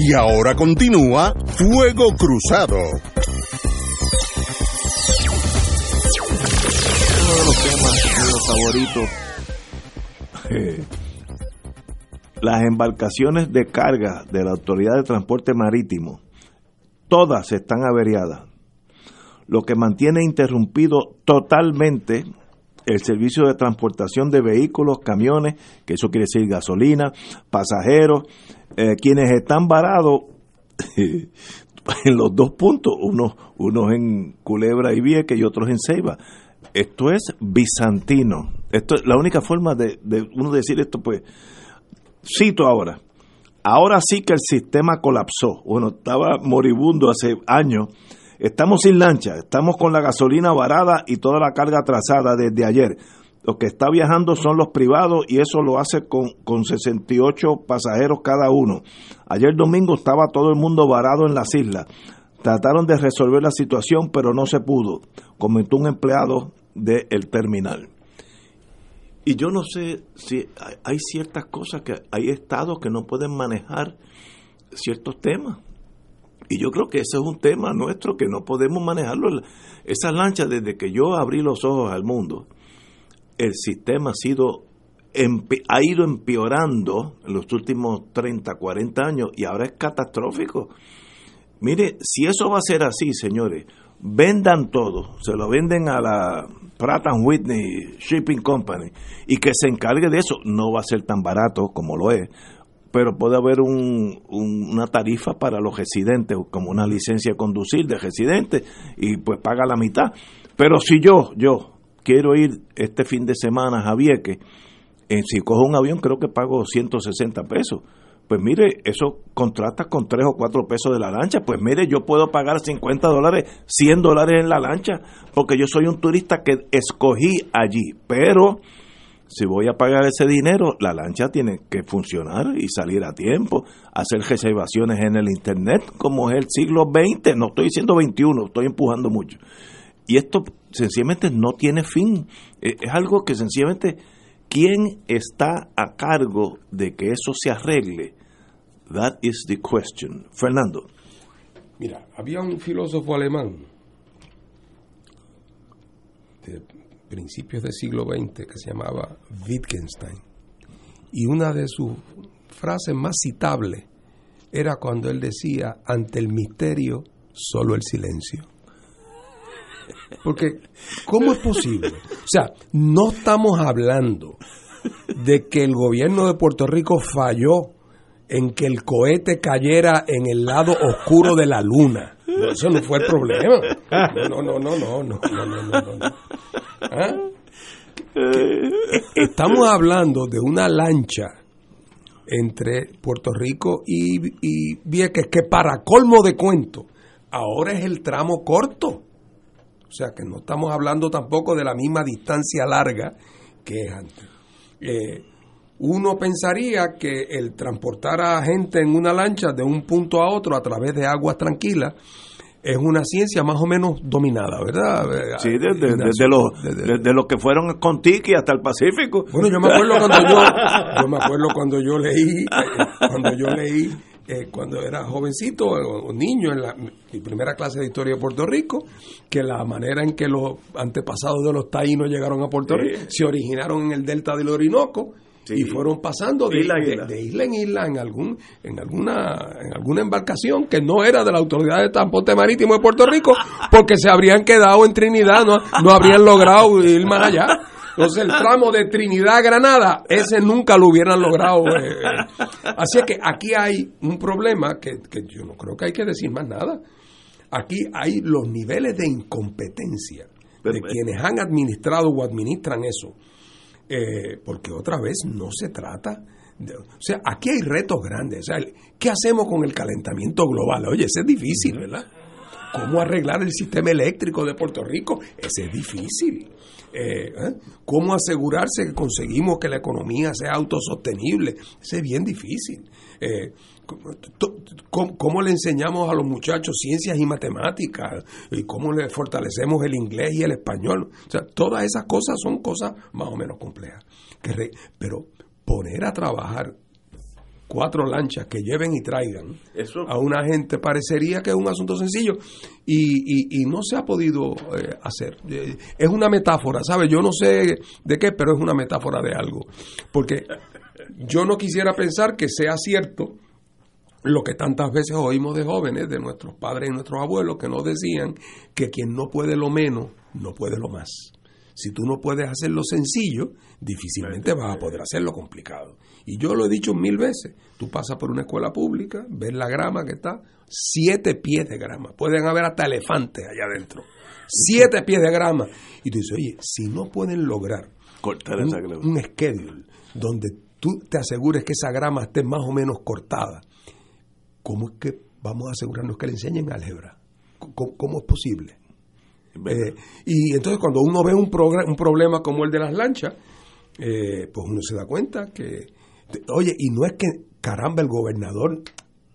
Y ahora continúa Fuego Cruzado. Uno de los temas míos favoritos. eh, las embarcaciones de carga de la Autoridad de Transporte Marítimo, todas están averiadas, lo que mantiene interrumpido totalmente el servicio de transportación de vehículos, camiones, que eso quiere decir gasolina, pasajeros, eh, quienes están varados en los dos puntos, unos unos en Culebra y Vieques y otros en Ceiba. Esto es bizantino. Esto es la única forma de, de uno decir esto, pues, cito ahora. Ahora sí que el sistema colapsó. Bueno, estaba moribundo hace años. Estamos sin lancha, estamos con la gasolina varada y toda la carga atrasada desde ayer. Los que está viajando son los privados y eso lo hace con, con 68 pasajeros cada uno. Ayer domingo estaba todo el mundo varado en las islas. Trataron de resolver la situación, pero no se pudo, comentó un empleado del terminal. Y yo no sé si hay, hay ciertas cosas que hay estados que no pueden manejar ciertos temas. Y yo creo que ese es un tema nuestro que no podemos manejarlo. Esa lancha, desde que yo abrí los ojos al mundo, el sistema ha sido ha ido empeorando en los últimos 30, 40 años y ahora es catastrófico. Mire, si eso va a ser así, señores, vendan todo, se lo venden a la Pratt Whitney Shipping Company y que se encargue de eso. No va a ser tan barato como lo es, pero puede haber un- un- una tarifa para los residentes, como una licencia conducir de residentes, y pues paga la mitad. Pero si yo, yo quiero ir este fin de semana a Vieques, eh, si cojo un avión creo que pago 160 pesos. Pues mire, eso contrata con 3 o 4 pesos de la lancha. Pues mire, yo puedo pagar 50 dólares, 100 dólares en la lancha, porque yo soy un turista que escogí allí. Pero si voy a pagar ese dinero, la lancha tiene que funcionar y salir a tiempo, hacer reservaciones en el Internet, como es el siglo XX, no estoy diciendo 21, estoy empujando mucho. Y esto sencillamente no tiene fin. Eh, Es algo que sencillamente, ¿quién está a cargo de que eso se arregle? That is the question. Fernando. Mira, había un filósofo alemán principios del siglo XX que se llamaba Wittgenstein. Y una de sus frases más citables era cuando él decía, ante el misterio, solo el silencio. Porque, ¿cómo es posible? O sea, no estamos hablando de que el gobierno de Puerto Rico falló en que el cohete cayera en el lado oscuro de la luna. No, eso no fue el problema. No, no, no, no, no, no, no, no, no. ¿Ah? Eh, Estamos hablando de una lancha entre Puerto Rico y, y Vieques que para colmo de cuento, ahora es el tramo corto. O sea que no estamos hablando tampoco de la misma distancia larga que es antes. Eh, uno pensaría que el transportar a gente en una lancha de un punto a otro a través de aguas tranquilas es una ciencia más o menos dominada, ¿verdad? Sí, desde, desde los, desde los que fueron con Tiki hasta el Pacífico. Bueno, yo me acuerdo cuando yo, yo me acuerdo cuando yo leí, eh, cuando yo leí, eh, cuando era jovencito o, o niño en la, mi primera clase de historia de Puerto Rico, que la manera en que los antepasados de los taínos llegaron a Puerto Rico se originaron en el delta del Orinoco y fueron pasando de Isla en isla. de, de isla en isla en algún en alguna en alguna embarcación que no era de la autoridad de transporte marítimo de Puerto Rico porque se habrían quedado en Trinidad no, no habrían logrado ir más allá. Entonces el tramo de Trinidad a Granada ese nunca lo hubieran logrado eh, eh. así es que aquí hay un problema que, que yo no creo que hay que decir más nada. Aquí hay los niveles de incompetencia de quienes han administrado o administran eso eh, porque otra vez no se trata de, o sea, aquí hay retos grandes. O sea, ¿qué hacemos con el calentamiento global? Oye, ese es difícil, ¿verdad? ¿Cómo arreglar el sistema eléctrico de Puerto Rico? Ese es difícil. Eh, ¿eh? ¿Cómo asegurarse que conseguimos que la economía sea autosostenible? Ese es bien difícil. Eh, ¿Cómo, cómo le enseñamos a los muchachos ciencias y matemáticas? ¿Y cómo le fortalecemos el inglés y el español? O sea, todas esas cosas son cosas más o menos complejas. Pero poner a trabajar cuatro lanchas que lleven y traigan Eso- a una gente parecería que es un asunto sencillo y, y- y no se ha podido eh, hacer. Eh, es una metáfora, ¿sabes? Yo no sé de qué, pero es una metáfora de algo. Porque yo no quisiera pensar que sea cierto lo que tantas veces oímos de jóvenes, de nuestros padres y nuestros abuelos, que nos decían que quien no puede lo menos, no puede lo más. Si tú no puedes hacer lo sencillo, difícilmente vas a poder hacer lo complicado. Y yo lo he dicho mil veces. Tú pasas por una escuela pública, ves la grama que está, siete pies de grama. Pueden haber hasta elefantes allá adentro. Siete pies de grama. Y tú dices, oye, si no pueden lograr Cortar un, esa un schedule donde tú te asegures que esa grama esté más o menos cortada, ¿cómo es que vamos a asegurarnos que le enseñen álgebra? ¿Cómo, cómo es posible? Eh, y entonces cuando uno ve un, un problema como el de las lanchas, eh, pues uno se da cuenta que, oye, y no es que, caramba, el gobernador,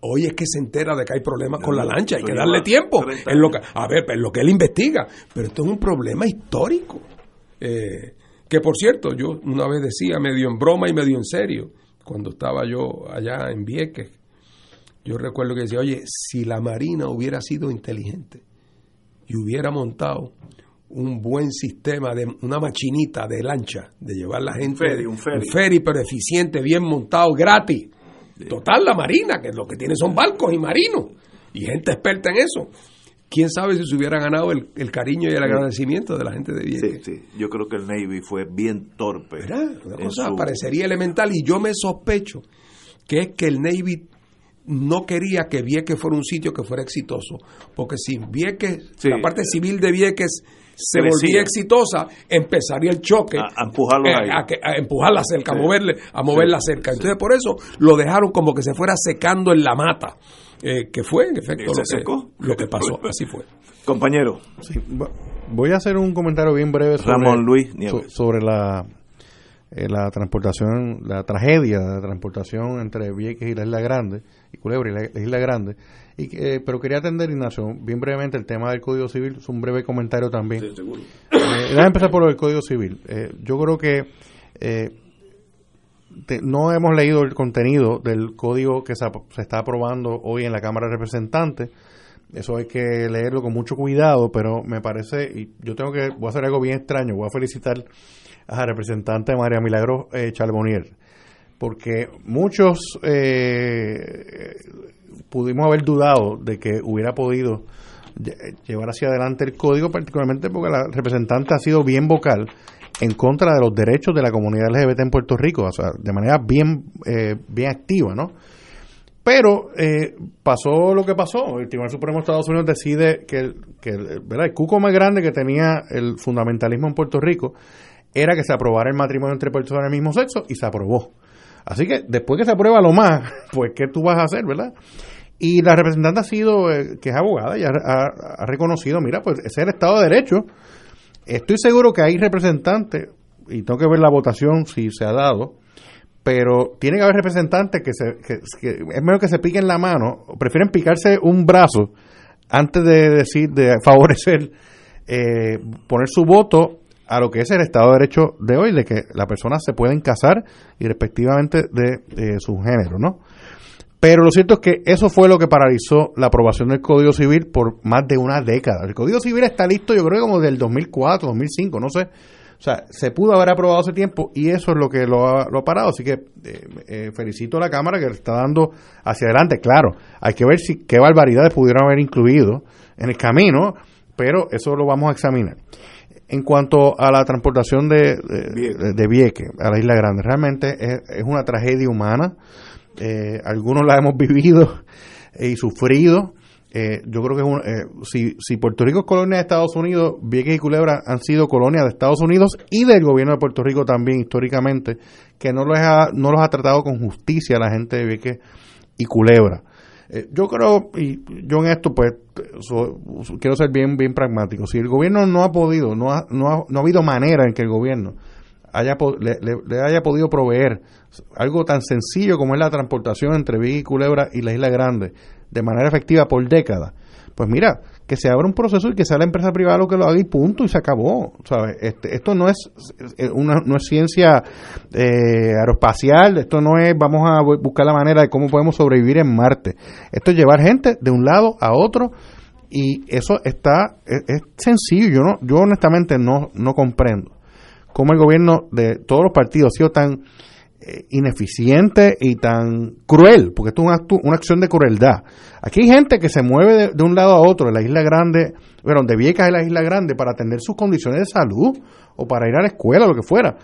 hoy es que se entera de que hay problemas con la lancha, hay que darle tiempo. 30 En lo que, a ver, en lo que él investiga, pero esto es un problema histórico. Eh, que por cierto, yo una vez decía, medio en broma y medio en serio, cuando estaba yo allá en Vieques, yo recuerdo que decía, oye, si la Marina hubiera sido inteligente y hubiera montado un buen sistema de una machinita de lancha de llevar la gente ferry, un ferry. pero eficiente bien montado gratis total la marina que lo que tiene son barcos y marinos y gente experta en eso quién sabe si se hubiera ganado el, el cariño y el agradecimiento de la gente de Vieques Sí, sí. Yo creo que el Navy fue bien torpe. una en cosa su- parecería elemental y yo me sospecho que es que el Navy no quería que Vieques fuera un sitio que fuera exitoso, porque si Vieques, Sí. la parte civil de Vieques se Crecía. volvía exitosa, empería el choque A- a empujarlos eh, ahí. a, que- a empujar la cerca, a moverle, a mover Sí. la cerca. Entonces por eso lo dejaron como que se fuera secando en la mata, eh, que fue en efecto lo que, secó. lo que pasó, así fue. Compañero. Voy a hacer un comentario bien breve sobre, Ramón Luis Nieves. so- sobre la, eh, la transportación, la tragedia de la transportación entre Vieques y la Isla Grande, y Culebra y la, la Isla Grande. Y, eh, pero quería atender, Ignacio, bien brevemente el tema del Código Civil, es un breve comentario también. Sí, seguro. Eh, déjame empezar por el Código Civil. Eh, yo creo que eh, te- no hemos leído el contenido del código que se, se está aprobando hoy en la Cámara de Representantes. Eso hay que leerlo con mucho cuidado, pero me parece, y yo tengo que, voy a hacer algo bien extraño, voy a felicitar a la representante María Milagros eh, Charbonnier, porque muchos eh, pudimos haber dudado de que hubiera podido lle- llevar hacia adelante el código, particularmente porque la representante ha sido bien vocal en contra de los derechos de la comunidad LGBT en Puerto Rico, o sea, de manera bien, eh, bien activa, ¿no? Pero eh, pasó lo que pasó. El Tribunal Supremo de Estados Unidos decide que, que el cuco más grande que tenía el fundamentalismo en Puerto Rico era que se aprobara el matrimonio entre personas del mismo sexo y se aprobó. Así que después que se aprueba lo más, pues ¿qué tú vas a hacer, verdad? Y la representante ha sido, eh, que es abogada, y ha, reconocido, mira, pues ese es el Estado de Derecho. Estoy seguro que hay representantes, y tengo que ver la votación si se ha dado, pero tiene que haber representantes que, se, que, que es mejor que se piquen la mano, prefieren picarse un brazo antes de decir, de favorecer, eh, poner su voto a lo que es el Estado de Derecho de hoy, de que las personas se pueden casar y respectivamente de, su género, ¿no? Pero lo cierto es que eso fue lo que paralizó la aprobación del Código Civil por más de una década. El Código Civil está listo, yo creo, como del 2004, 2005, no sé. O sea, se pudo haber aprobado hace tiempo y eso es lo que lo ha, lo ha parado. Así que eh, eh, felicito a la Cámara que le está dando hacia adelante. Claro, hay que ver si qué barbaridades pudieron haber incluido en el camino, pero eso lo vamos a examinar. En cuanto a la transportación de, de, a la Isla Grande, realmente es, es una tragedia humana. Eh, algunos la hemos vivido y sufrido. Eh, yo creo que es un, eh, si, si Puerto Rico es colonia de Estados Unidos, Vieques y Culebra han sido colonias de Estados Unidos y del gobierno de Puerto Rico también históricamente, que no los ha, no los ha tratado con justicia la gente de Vieques y Culebra. Eh, yo creo, y yo en esto pues quiero ser bien bien pragmático, si el gobierno no ha podido, no ha, no ha, no ha habido manera en que el gobierno haya le, le- le haya podido proveer algo tan sencillo como es la transportación entre Vieques y Culebra y la Isla Grande de manera efectiva por décadas, pues mira, que se abra un proceso y que sea la empresa privada lo que lo haga y punto y se acabó, ¿sabes? Este, esto no es eh, una no es ciencia eh, aeroespacial, esto no es vamos a bu- buscar la manera de cómo podemos sobrevivir en Marte. Esto es llevar gente de un lado a otro y eso está es, es sencillo, yo no yo honestamente no no comprendo cómo el gobierno de todos los partidos ha sido tan ineficiente y tan cruel, porque esto es acto- una acción de crueldad. Aquí hay gente que se mueve de, un lado a otro, de la isla grande, bueno, de Viecas a la isla grande, para atender sus condiciones de salud o para ir a la escuela, lo que fuera.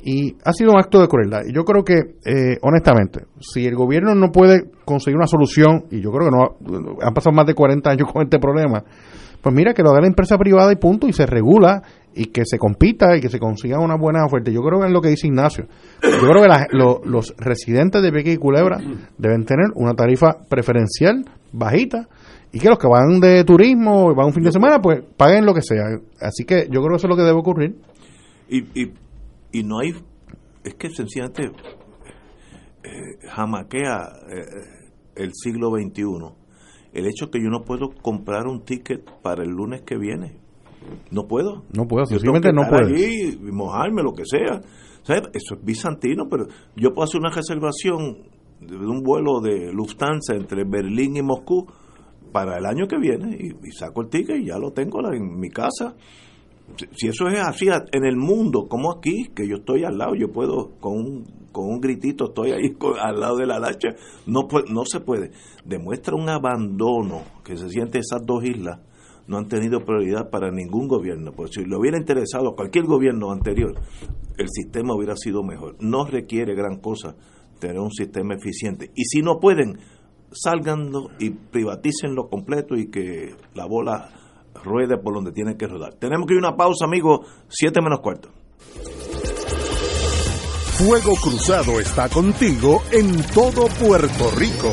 Y ha sido un acto de crueldad. Y yo creo que, eh, honestamente, si el gobierno no puede conseguir una solución, y yo creo que no han pasado más de 40 años con este problema, pues mira, que lo haga la empresa privada y punto, y se regula, y que se compita, y que se consiga una buena oferta. Yo creo que es lo que dice Ignacio. Yo creo que la- lo- los residentes de Vieques y Culebra deben tener una tarifa preferencial bajita, y que los que van de turismo, van un fin de semana, pues paguen lo que sea. Así que yo creo que eso es lo que debe ocurrir. Y, y, y no hay, es que sencillamente eh, jamaquea eh, el siglo XXI el hecho que yo no puedo comprar un ticket para el lunes que viene. No puedo. No puedo, tengo no puede. allí y mojarme, lo que sea. ¿Sabes? Eso es bizantino, pero yo puedo hacer una reservación de un vuelo de Lufthansa entre Berlín y Moscú para el año que viene y, y saco el ticket y ya lo tengo en mi casa. Si, si eso es así en el mundo, como aquí, que yo estoy al lado, yo puedo con un, con un gritito, estoy ahí con- al lado de la lancha, no, no se puede. Demuestra un abandono que se siente esas dos islas no han tenido prioridad para ningún gobierno. Pues si le hubiera interesado a cualquier gobierno anterior, el sistema hubiera sido mejor. No requiere gran cosa tener un sistema eficiente. Y si no pueden, salganlo y privatícenlo completo y que la bola ruede por donde tiene que rodar. Tenemos que ir a una pausa, amigos, siete menos cuarto. Fuego Cruzado está contigo en todo Puerto Rico.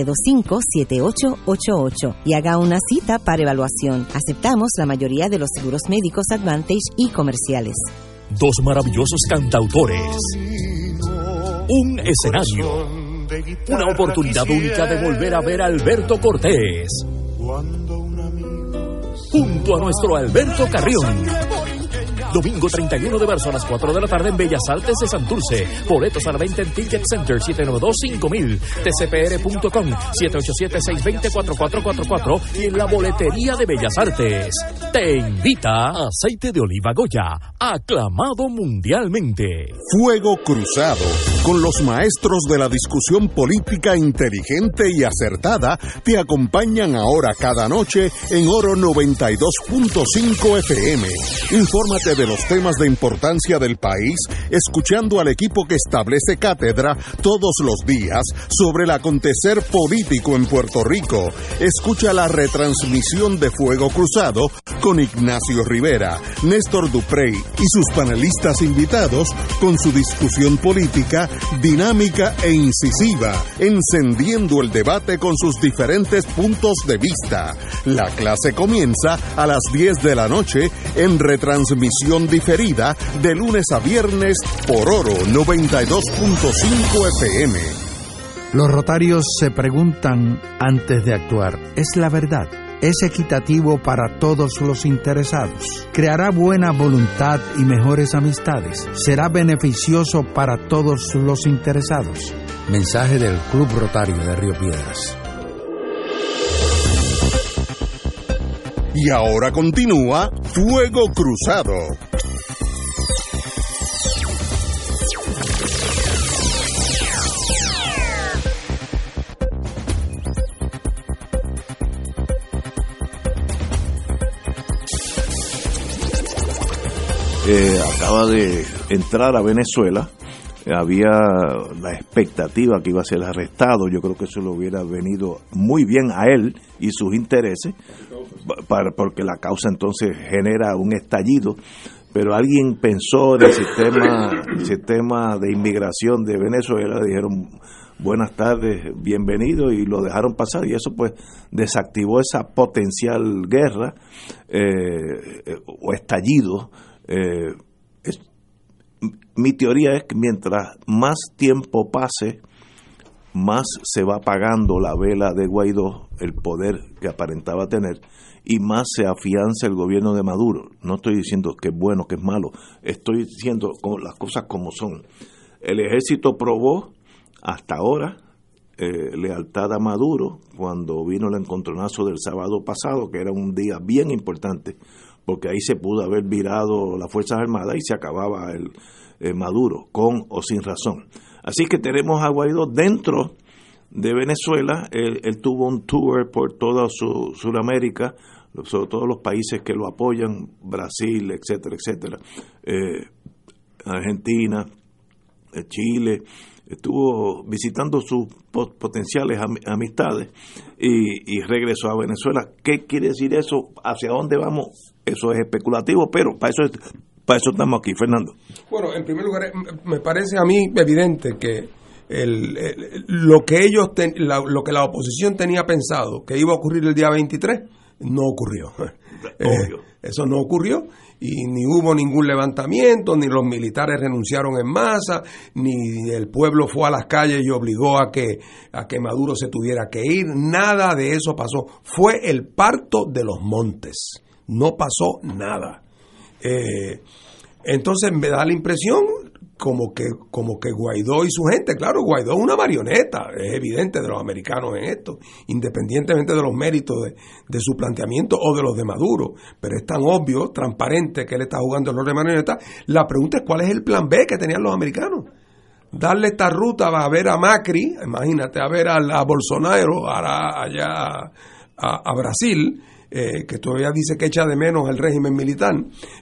725-7888 y haga una cita para evaluación. Aceptamos la mayoría de los seguros médicos Advantage y comerciales. Dos maravillosos cantautores. Un escenario. Una oportunidad única de volver a ver a Alberto Cortés. Junto a nuestro Alberto Carrión. Domingo 31 de marzo a las 4 de la tarde en Bellas Artes de Santurce. Boletos a la en Ticket Center 792-5000, tcpr.com 787-620-4444 y en la boletería de Bellas Artes. Te invita Aceite de Oliva Goya, aclamado mundialmente. Fuego Cruzado, con los maestros de la discusión política inteligente y acertada, te acompañan ahora cada noche en Oro 92.5 FM. Infórmate de los temas de importancia del país, escuchando al equipo que establece cátedra todos los días sobre el acontecer político en Puerto Rico. Escucha la retransmisión de Fuego Cruzado con Ignacio Rivera, Néstor Duprey y sus panelistas invitados con su discusión política dinámica e incisiva, encendiendo el debate con sus diferentes puntos de vista. La clase comienza a las 10 de la noche en retransmisión diferida de lunes a viernes por Oro 92.5 FM. Los rotarios se preguntan antes de actuar, ¿es la verdad? ¿Es equitativo para todos los interesados? ¿Creará buena voluntad y mejores amistades? ¿Será beneficioso para todos los interesados? Mensaje del Club Rotario de Río Piedras. Y ahora continúa Fuego Cruzado. eh, acaba de entrar a Venezuela. Había la expectativa que iba a ser arrestado. Yo creo que eso le hubiera venido muy bien a él y sus intereses, para, porque la causa entonces genera un estallido. Pero alguien pensó en el sistema, el sistema de inmigración de Venezuela, dijeron buenas tardes, bienvenido y lo dejaron pasar y eso pues desactivó esa potencial guerra eh, o estallido eh, es- mi teoría es que mientras más tiempo pase, más se va apagando la vela de Guaidó, el poder que aparentaba tener, y más se afianza el gobierno de Maduro. No estoy diciendo que es bueno, que es malo, estoy diciendo las cosas como son. El ejército probó hasta ahora eh, lealtad a Maduro cuando vino el encontronazo del sábado pasado, que era un día bien importante, porque ahí se pudo haber virado las Fuerzas Armadas y se acababa el eh, Maduro, con o sin razón. Así que tenemos a Guaidó dentro de Venezuela, él, tuvo un tour por toda su, Sudamérica, sobre todos los países que lo apoyan, Brasil, etcétera, etcétera, eh, Argentina, eh, Chile, estuvo visitando sus po- potenciales am- amistades y, y regresó a Venezuela. ¿Qué quiere decir eso? ¿Hacia dónde vamos? Eso es especulativo, pero para eso, es- para eso estamos aquí, Fernando. Bueno, en primer lugar, m- me parece a mí evidente que el, el- lo que ellos ten- la- lo que la oposición tenía pensado que iba a ocurrir el día 23 no ocurrió. Eh, eso no ocurrió y ni hubo ningún levantamiento, ni los militares renunciaron en masa, ni el pueblo fue a las calles y obligó a que a que Maduro se tuviera que ir, nada de eso pasó. Fue el parto de los montes. No pasó nada. Eh, entonces me da la impresión como que, como que Guaidó y su gente, claro, Guaidó es una marioneta, es evidente de los americanos en esto, independientemente de los méritos de, su planteamiento o de los de Maduro, pero es tan obvio, transparente que él está jugando el rol de marioneta. La pregunta es cuál es el plan B que tenían los americanos. Darle esta ruta a ver a Macri, imagínate, a ver a, a Bolsonaro, allá a Brasil, eh, que todavía dice que echa de menos el régimen militar.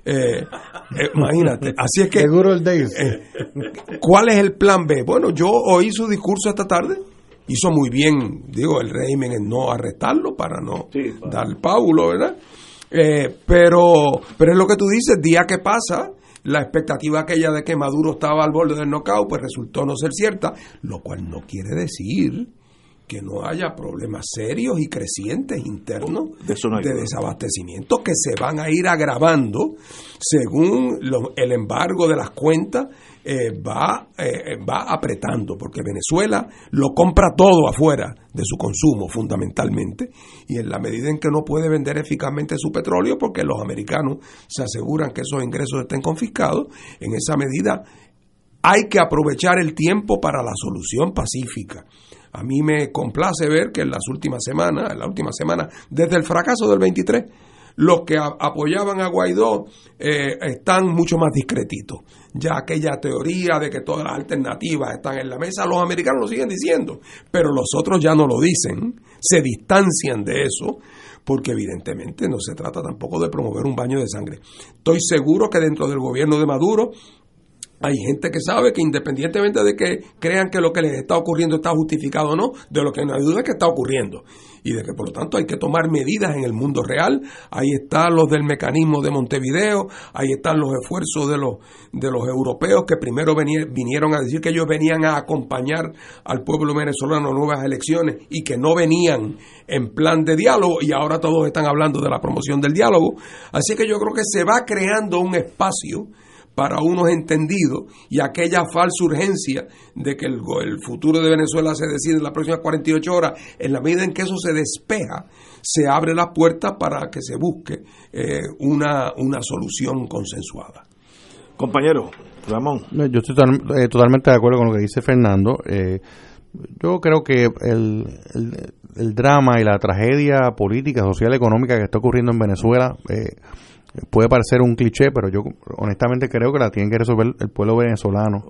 Eh, eh, imagínate. Así es que. Seguro el Davis. eh, ¿Cuál es el plan B? Bueno, yo oí su discurso esta tarde. Hizo muy bien, digo, el régimen en no arrestarlo para no dar paulo, ¿verdad? Eh, pero, pero es lo que tú dices, día que pasa, la expectativa aquella de que Maduro estaba al borde del knockout, pues resultó no ser cierta, lo cual no quiere decir que no haya problemas serios y crecientes internos De eso no hay de duda. desabastecimiento que se van a ir agravando según lo- el embargo de las cuentas eh, va, eh, va apretando, porque Venezuela lo compra todo afuera de su consumo fundamentalmente, y en la medida en que no puede vender eficazmente su petróleo, porque los americanos se aseguran que esos ingresos estén confiscados, en esa medida hay que aprovechar el tiempo para la solución pacífica. A mí me complace ver que en las últimas semanas, en la última semana, desde el fracaso del 23, los que apoyaban a Guaidó eh, están mucho más discretitos. Ya aquella teoría de que todas las alternativas están en la mesa, los americanos lo siguen diciendo, pero los otros ya no lo dicen, se distancian de eso, porque evidentemente no se trata tampoco de promover un baño de sangre. Estoy seguro que dentro del gobierno de Maduro hay gente que sabe que independientemente de que crean que lo que les está ocurriendo está justificado o no, de lo que no hay duda es que está ocurriendo. Y de que por lo tanto hay que tomar medidas en el mundo real. Ahí están los del mecanismo de Montevideo, ahí están los esfuerzos de los, de los europeos que primero vinieron a decir que ellos venían a acompañar al pueblo venezolano a nuevas elecciones y que no venían en plan de diálogo y ahora todos están hablando de la promoción del diálogo. Así que yo creo que se va creando un espacio para unos entendidos y aquella falsa urgencia de que el, futuro de Venezuela se decide en las próximas 48 horas, en la medida en que eso se despeja, se abre la puerta para que se busque eh, una, una solución consensuada. Compañero, Ramón. No, Yo estoy total- eh, totalmente de acuerdo con lo que dice Fernando. Eh, yo creo que el, el- el drama y la tragedia política, social, económica que está ocurriendo en Venezuela eh, puede parecer un cliché, pero yo honestamente creo que la tiene que resolver el pueblo venezolano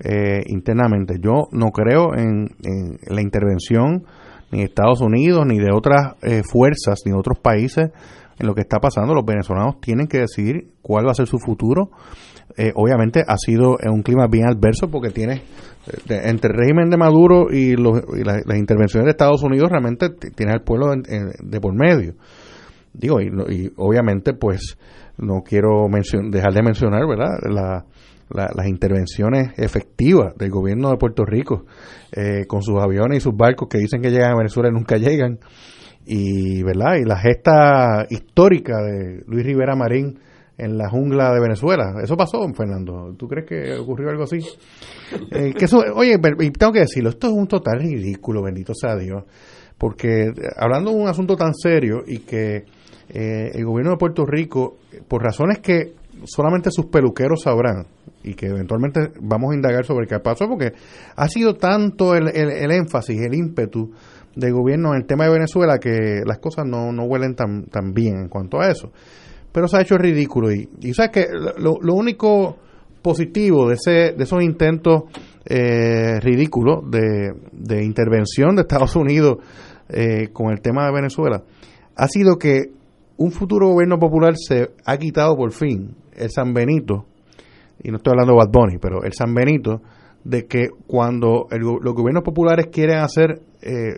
eh, internamente. Yo no creo en, en la intervención ni de Estados Unidos ni de otras eh, fuerzas ni de otros países en lo que está pasando. Los venezolanos tienen que decidir cuál va a ser su futuro. Eh, obviamente ha sido en un clima bien adverso porque tiene eh, entre el régimen de Maduro y, los, y la- las intervenciones de Estados Unidos realmente tiene al pueblo en- en- de por medio digo y, y obviamente pues no quiero dejar de mencionar verdad La- la- las intervenciones efectivas del gobierno de Puerto Rico eh, con sus aviones y sus barcos que dicen que llegan a Venezuela y nunca llegan y verdad y la gesta histórica de Luis Rivera Marín en la jungla de Venezuela. Eso pasó, Fernando. ¿Tú crees que ocurrió algo así? Eh, que eso, oye, tengo que decirlo, esto es un total ridículo, bendito sea Dios. Porque eh, hablando de un asunto tan serio y que eh, el gobierno de Puerto Rico, por razones que solamente sus peluqueros sabrán y que eventualmente vamos a indagar sobre qué pasó, porque ha sido tanto el, el- énfasis, el ímpetu del gobierno en el tema de Venezuela que las cosas no, no huelen tan, tan bien en cuanto a eso pero se ha hecho ridículo. Y, y sabes que lo, lo único positivo de, ese, de esos intentos eh, ridículos de, de intervención de Estados Unidos eh, con el tema de Venezuela ha sido que un futuro gobierno popular se ha quitado por fin el San Benito, y no estoy hablando de Bad Bunny, pero el San Benito, de que cuando los gobiernos populares quieren hacer, eh,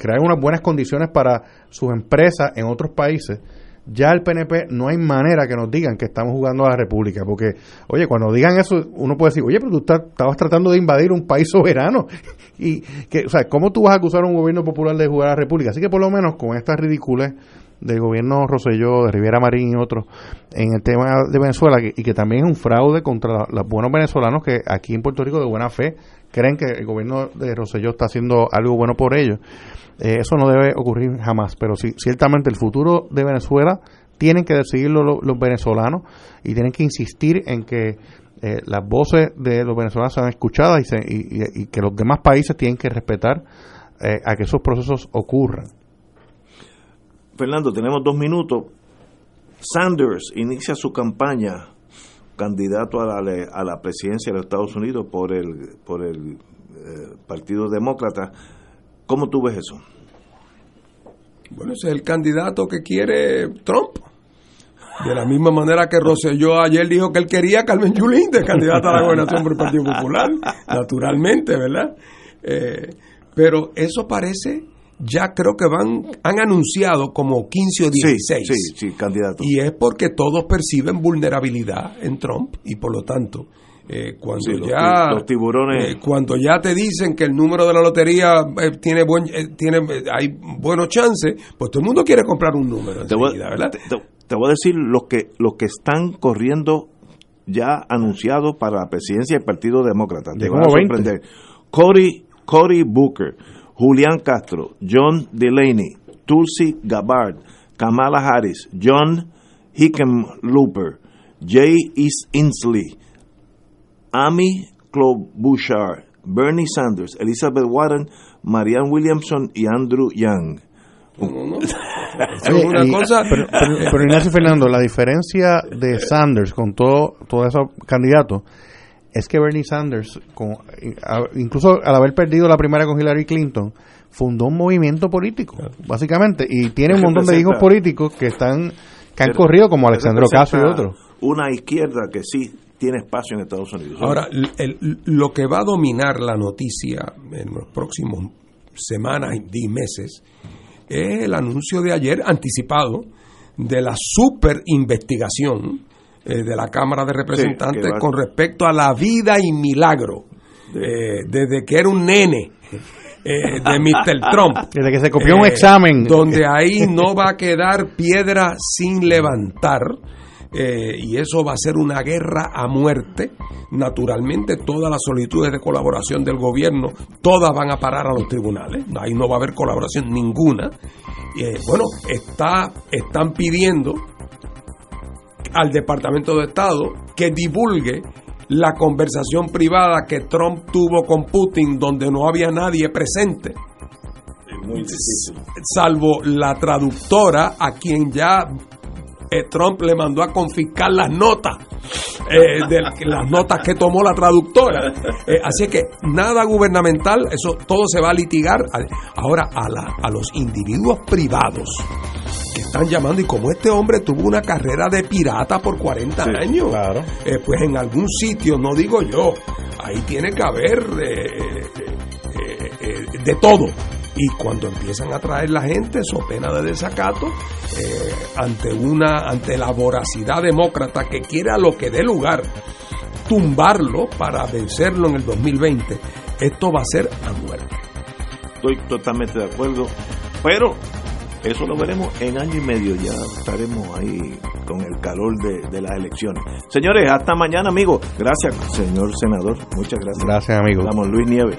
crear unas buenas condiciones para sus empresas en otros países, ya el PNP no hay manera que nos digan que estamos jugando a la República, porque, oye, cuando digan eso, uno puede decir, oye, pero tú estabas tratando de invadir un país soberano, y que, o sea, ¿cómo tú vas a acusar a un gobierno popular de jugar a la República? Así que por lo menos con estas ridículas del gobierno Roselló, de Riviera Marín y otros en el tema de Venezuela y que también es un fraude contra los buenos venezolanos que aquí en Puerto Rico de buena fe creen que el gobierno de Roselló está haciendo algo bueno por ellos. Eh, eso no debe ocurrir jamás, pero sí, ciertamente el futuro de Venezuela tienen que decidirlo lo- los venezolanos y tienen que insistir en que eh, las voces de los venezolanos sean escuchadas y, se- y que los demás países tienen que respetar eh, a que esos procesos ocurran. Fernando, tenemos dos minutos. Sanders inicia su campaña candidato a la, a la presidencia de los Estados Unidos por el, por el eh, Partido Demócrata. ¿Cómo tú ves eso? Bueno, ese es el candidato que quiere Trump. De la misma manera que Rosselló ayer dijo que él quería a Carmen Yulín de candidata a la gobernación por el Partido Popular, naturalmente, ¿verdad? Eh, pero eso parece, ya creo que van, han anunciado como 15 o 16. Sí, sí, sí, candidato. Y es porque todos perciben vulnerabilidad en Trump y por lo tanto Eh, cuando Sí, los ya los tiburones. eh, cuando ya te dicen que el número de la lotería eh, tiene buen eh, tiene eh, hay buenos chances pues todo el mundo quiere comprar un número Te voy, ¿verdad? te- te- te voy a decir los que los que están corriendo ya anunciados para la presidencia del Partido Demócrata. Te van a a 20. sorprender. Cory, Cory Booker, Julián Castro, John Delaney, Tulsi Gabbard, Kamala Harris, John Hickenlooper, Jay Is- Inslee, Amy Klobuchar, Bernie Sanders, Elizabeth Warren, Marianne Williamson y Andrew Yang. Eso es una y- cosa Pero, pero- pero Ignacio Fernando, la diferencia de Sanders con todo, todos esos candidatos es que Bernie Sanders, con- incluso al haber perdido la primera con Hillary Clinton, fundó un movimiento político, básicamente, y tiene un montón de hijos políticos que están que han Pero- corrido como Alexandro Casio y otros. Una izquierda que sí tiene espacio en Estados Unidos. Ahora, el- el- lo que va a dominar la noticia en los próximos semanas y meses es el anuncio de ayer anticipado de la super investigación eh, de la Cámara de Representantes va- con respecto a la vida y milagro eh, desde que era un nene eh, de Mr. Trump. Desde que se copió un examen. Donde ahí no va a quedar piedra sin levantar. eh, y eso va a ser una guerra a muerte. Naturalmente, todas las solicitudes de colaboración del gobierno, todas van a parar a los tribunales. Ahí no va a haber colaboración ninguna. Eh, bueno, está, están pidiendo al Departamento de Estado que divulgue la conversación privada que Trump tuvo con Putin donde no había nadie presente. Salvo la traductora a quien ya eh, Trump le mandó a confiscar las notas eh, de las notas que tomó la traductora. Eh, así que nada gubernamental eso todo se va a litigar. Ahora a, la- a los individuos privados que están llamando y como este hombre tuvo una carrera de pirata por 40 años eh, pues en algún sitio no digo yo ahí tiene que haber eh, de todo y cuando empiezan a traer la gente so pena de desacato eh, ante una ante la voracidad demócrata que quiera lo que dé lugar tumbarlo para vencerlo en el 2020 esto va a ser a muerte Estoy totalmente de acuerdo. Pero eso lo veremos en año y medio. Ya estaremos ahí con el calor de, de las elecciones. Señores, hasta mañana, amigos. Gracias, señor senador. Muchas gracias. Gracias, amigo. Vamos, Luis Nieves.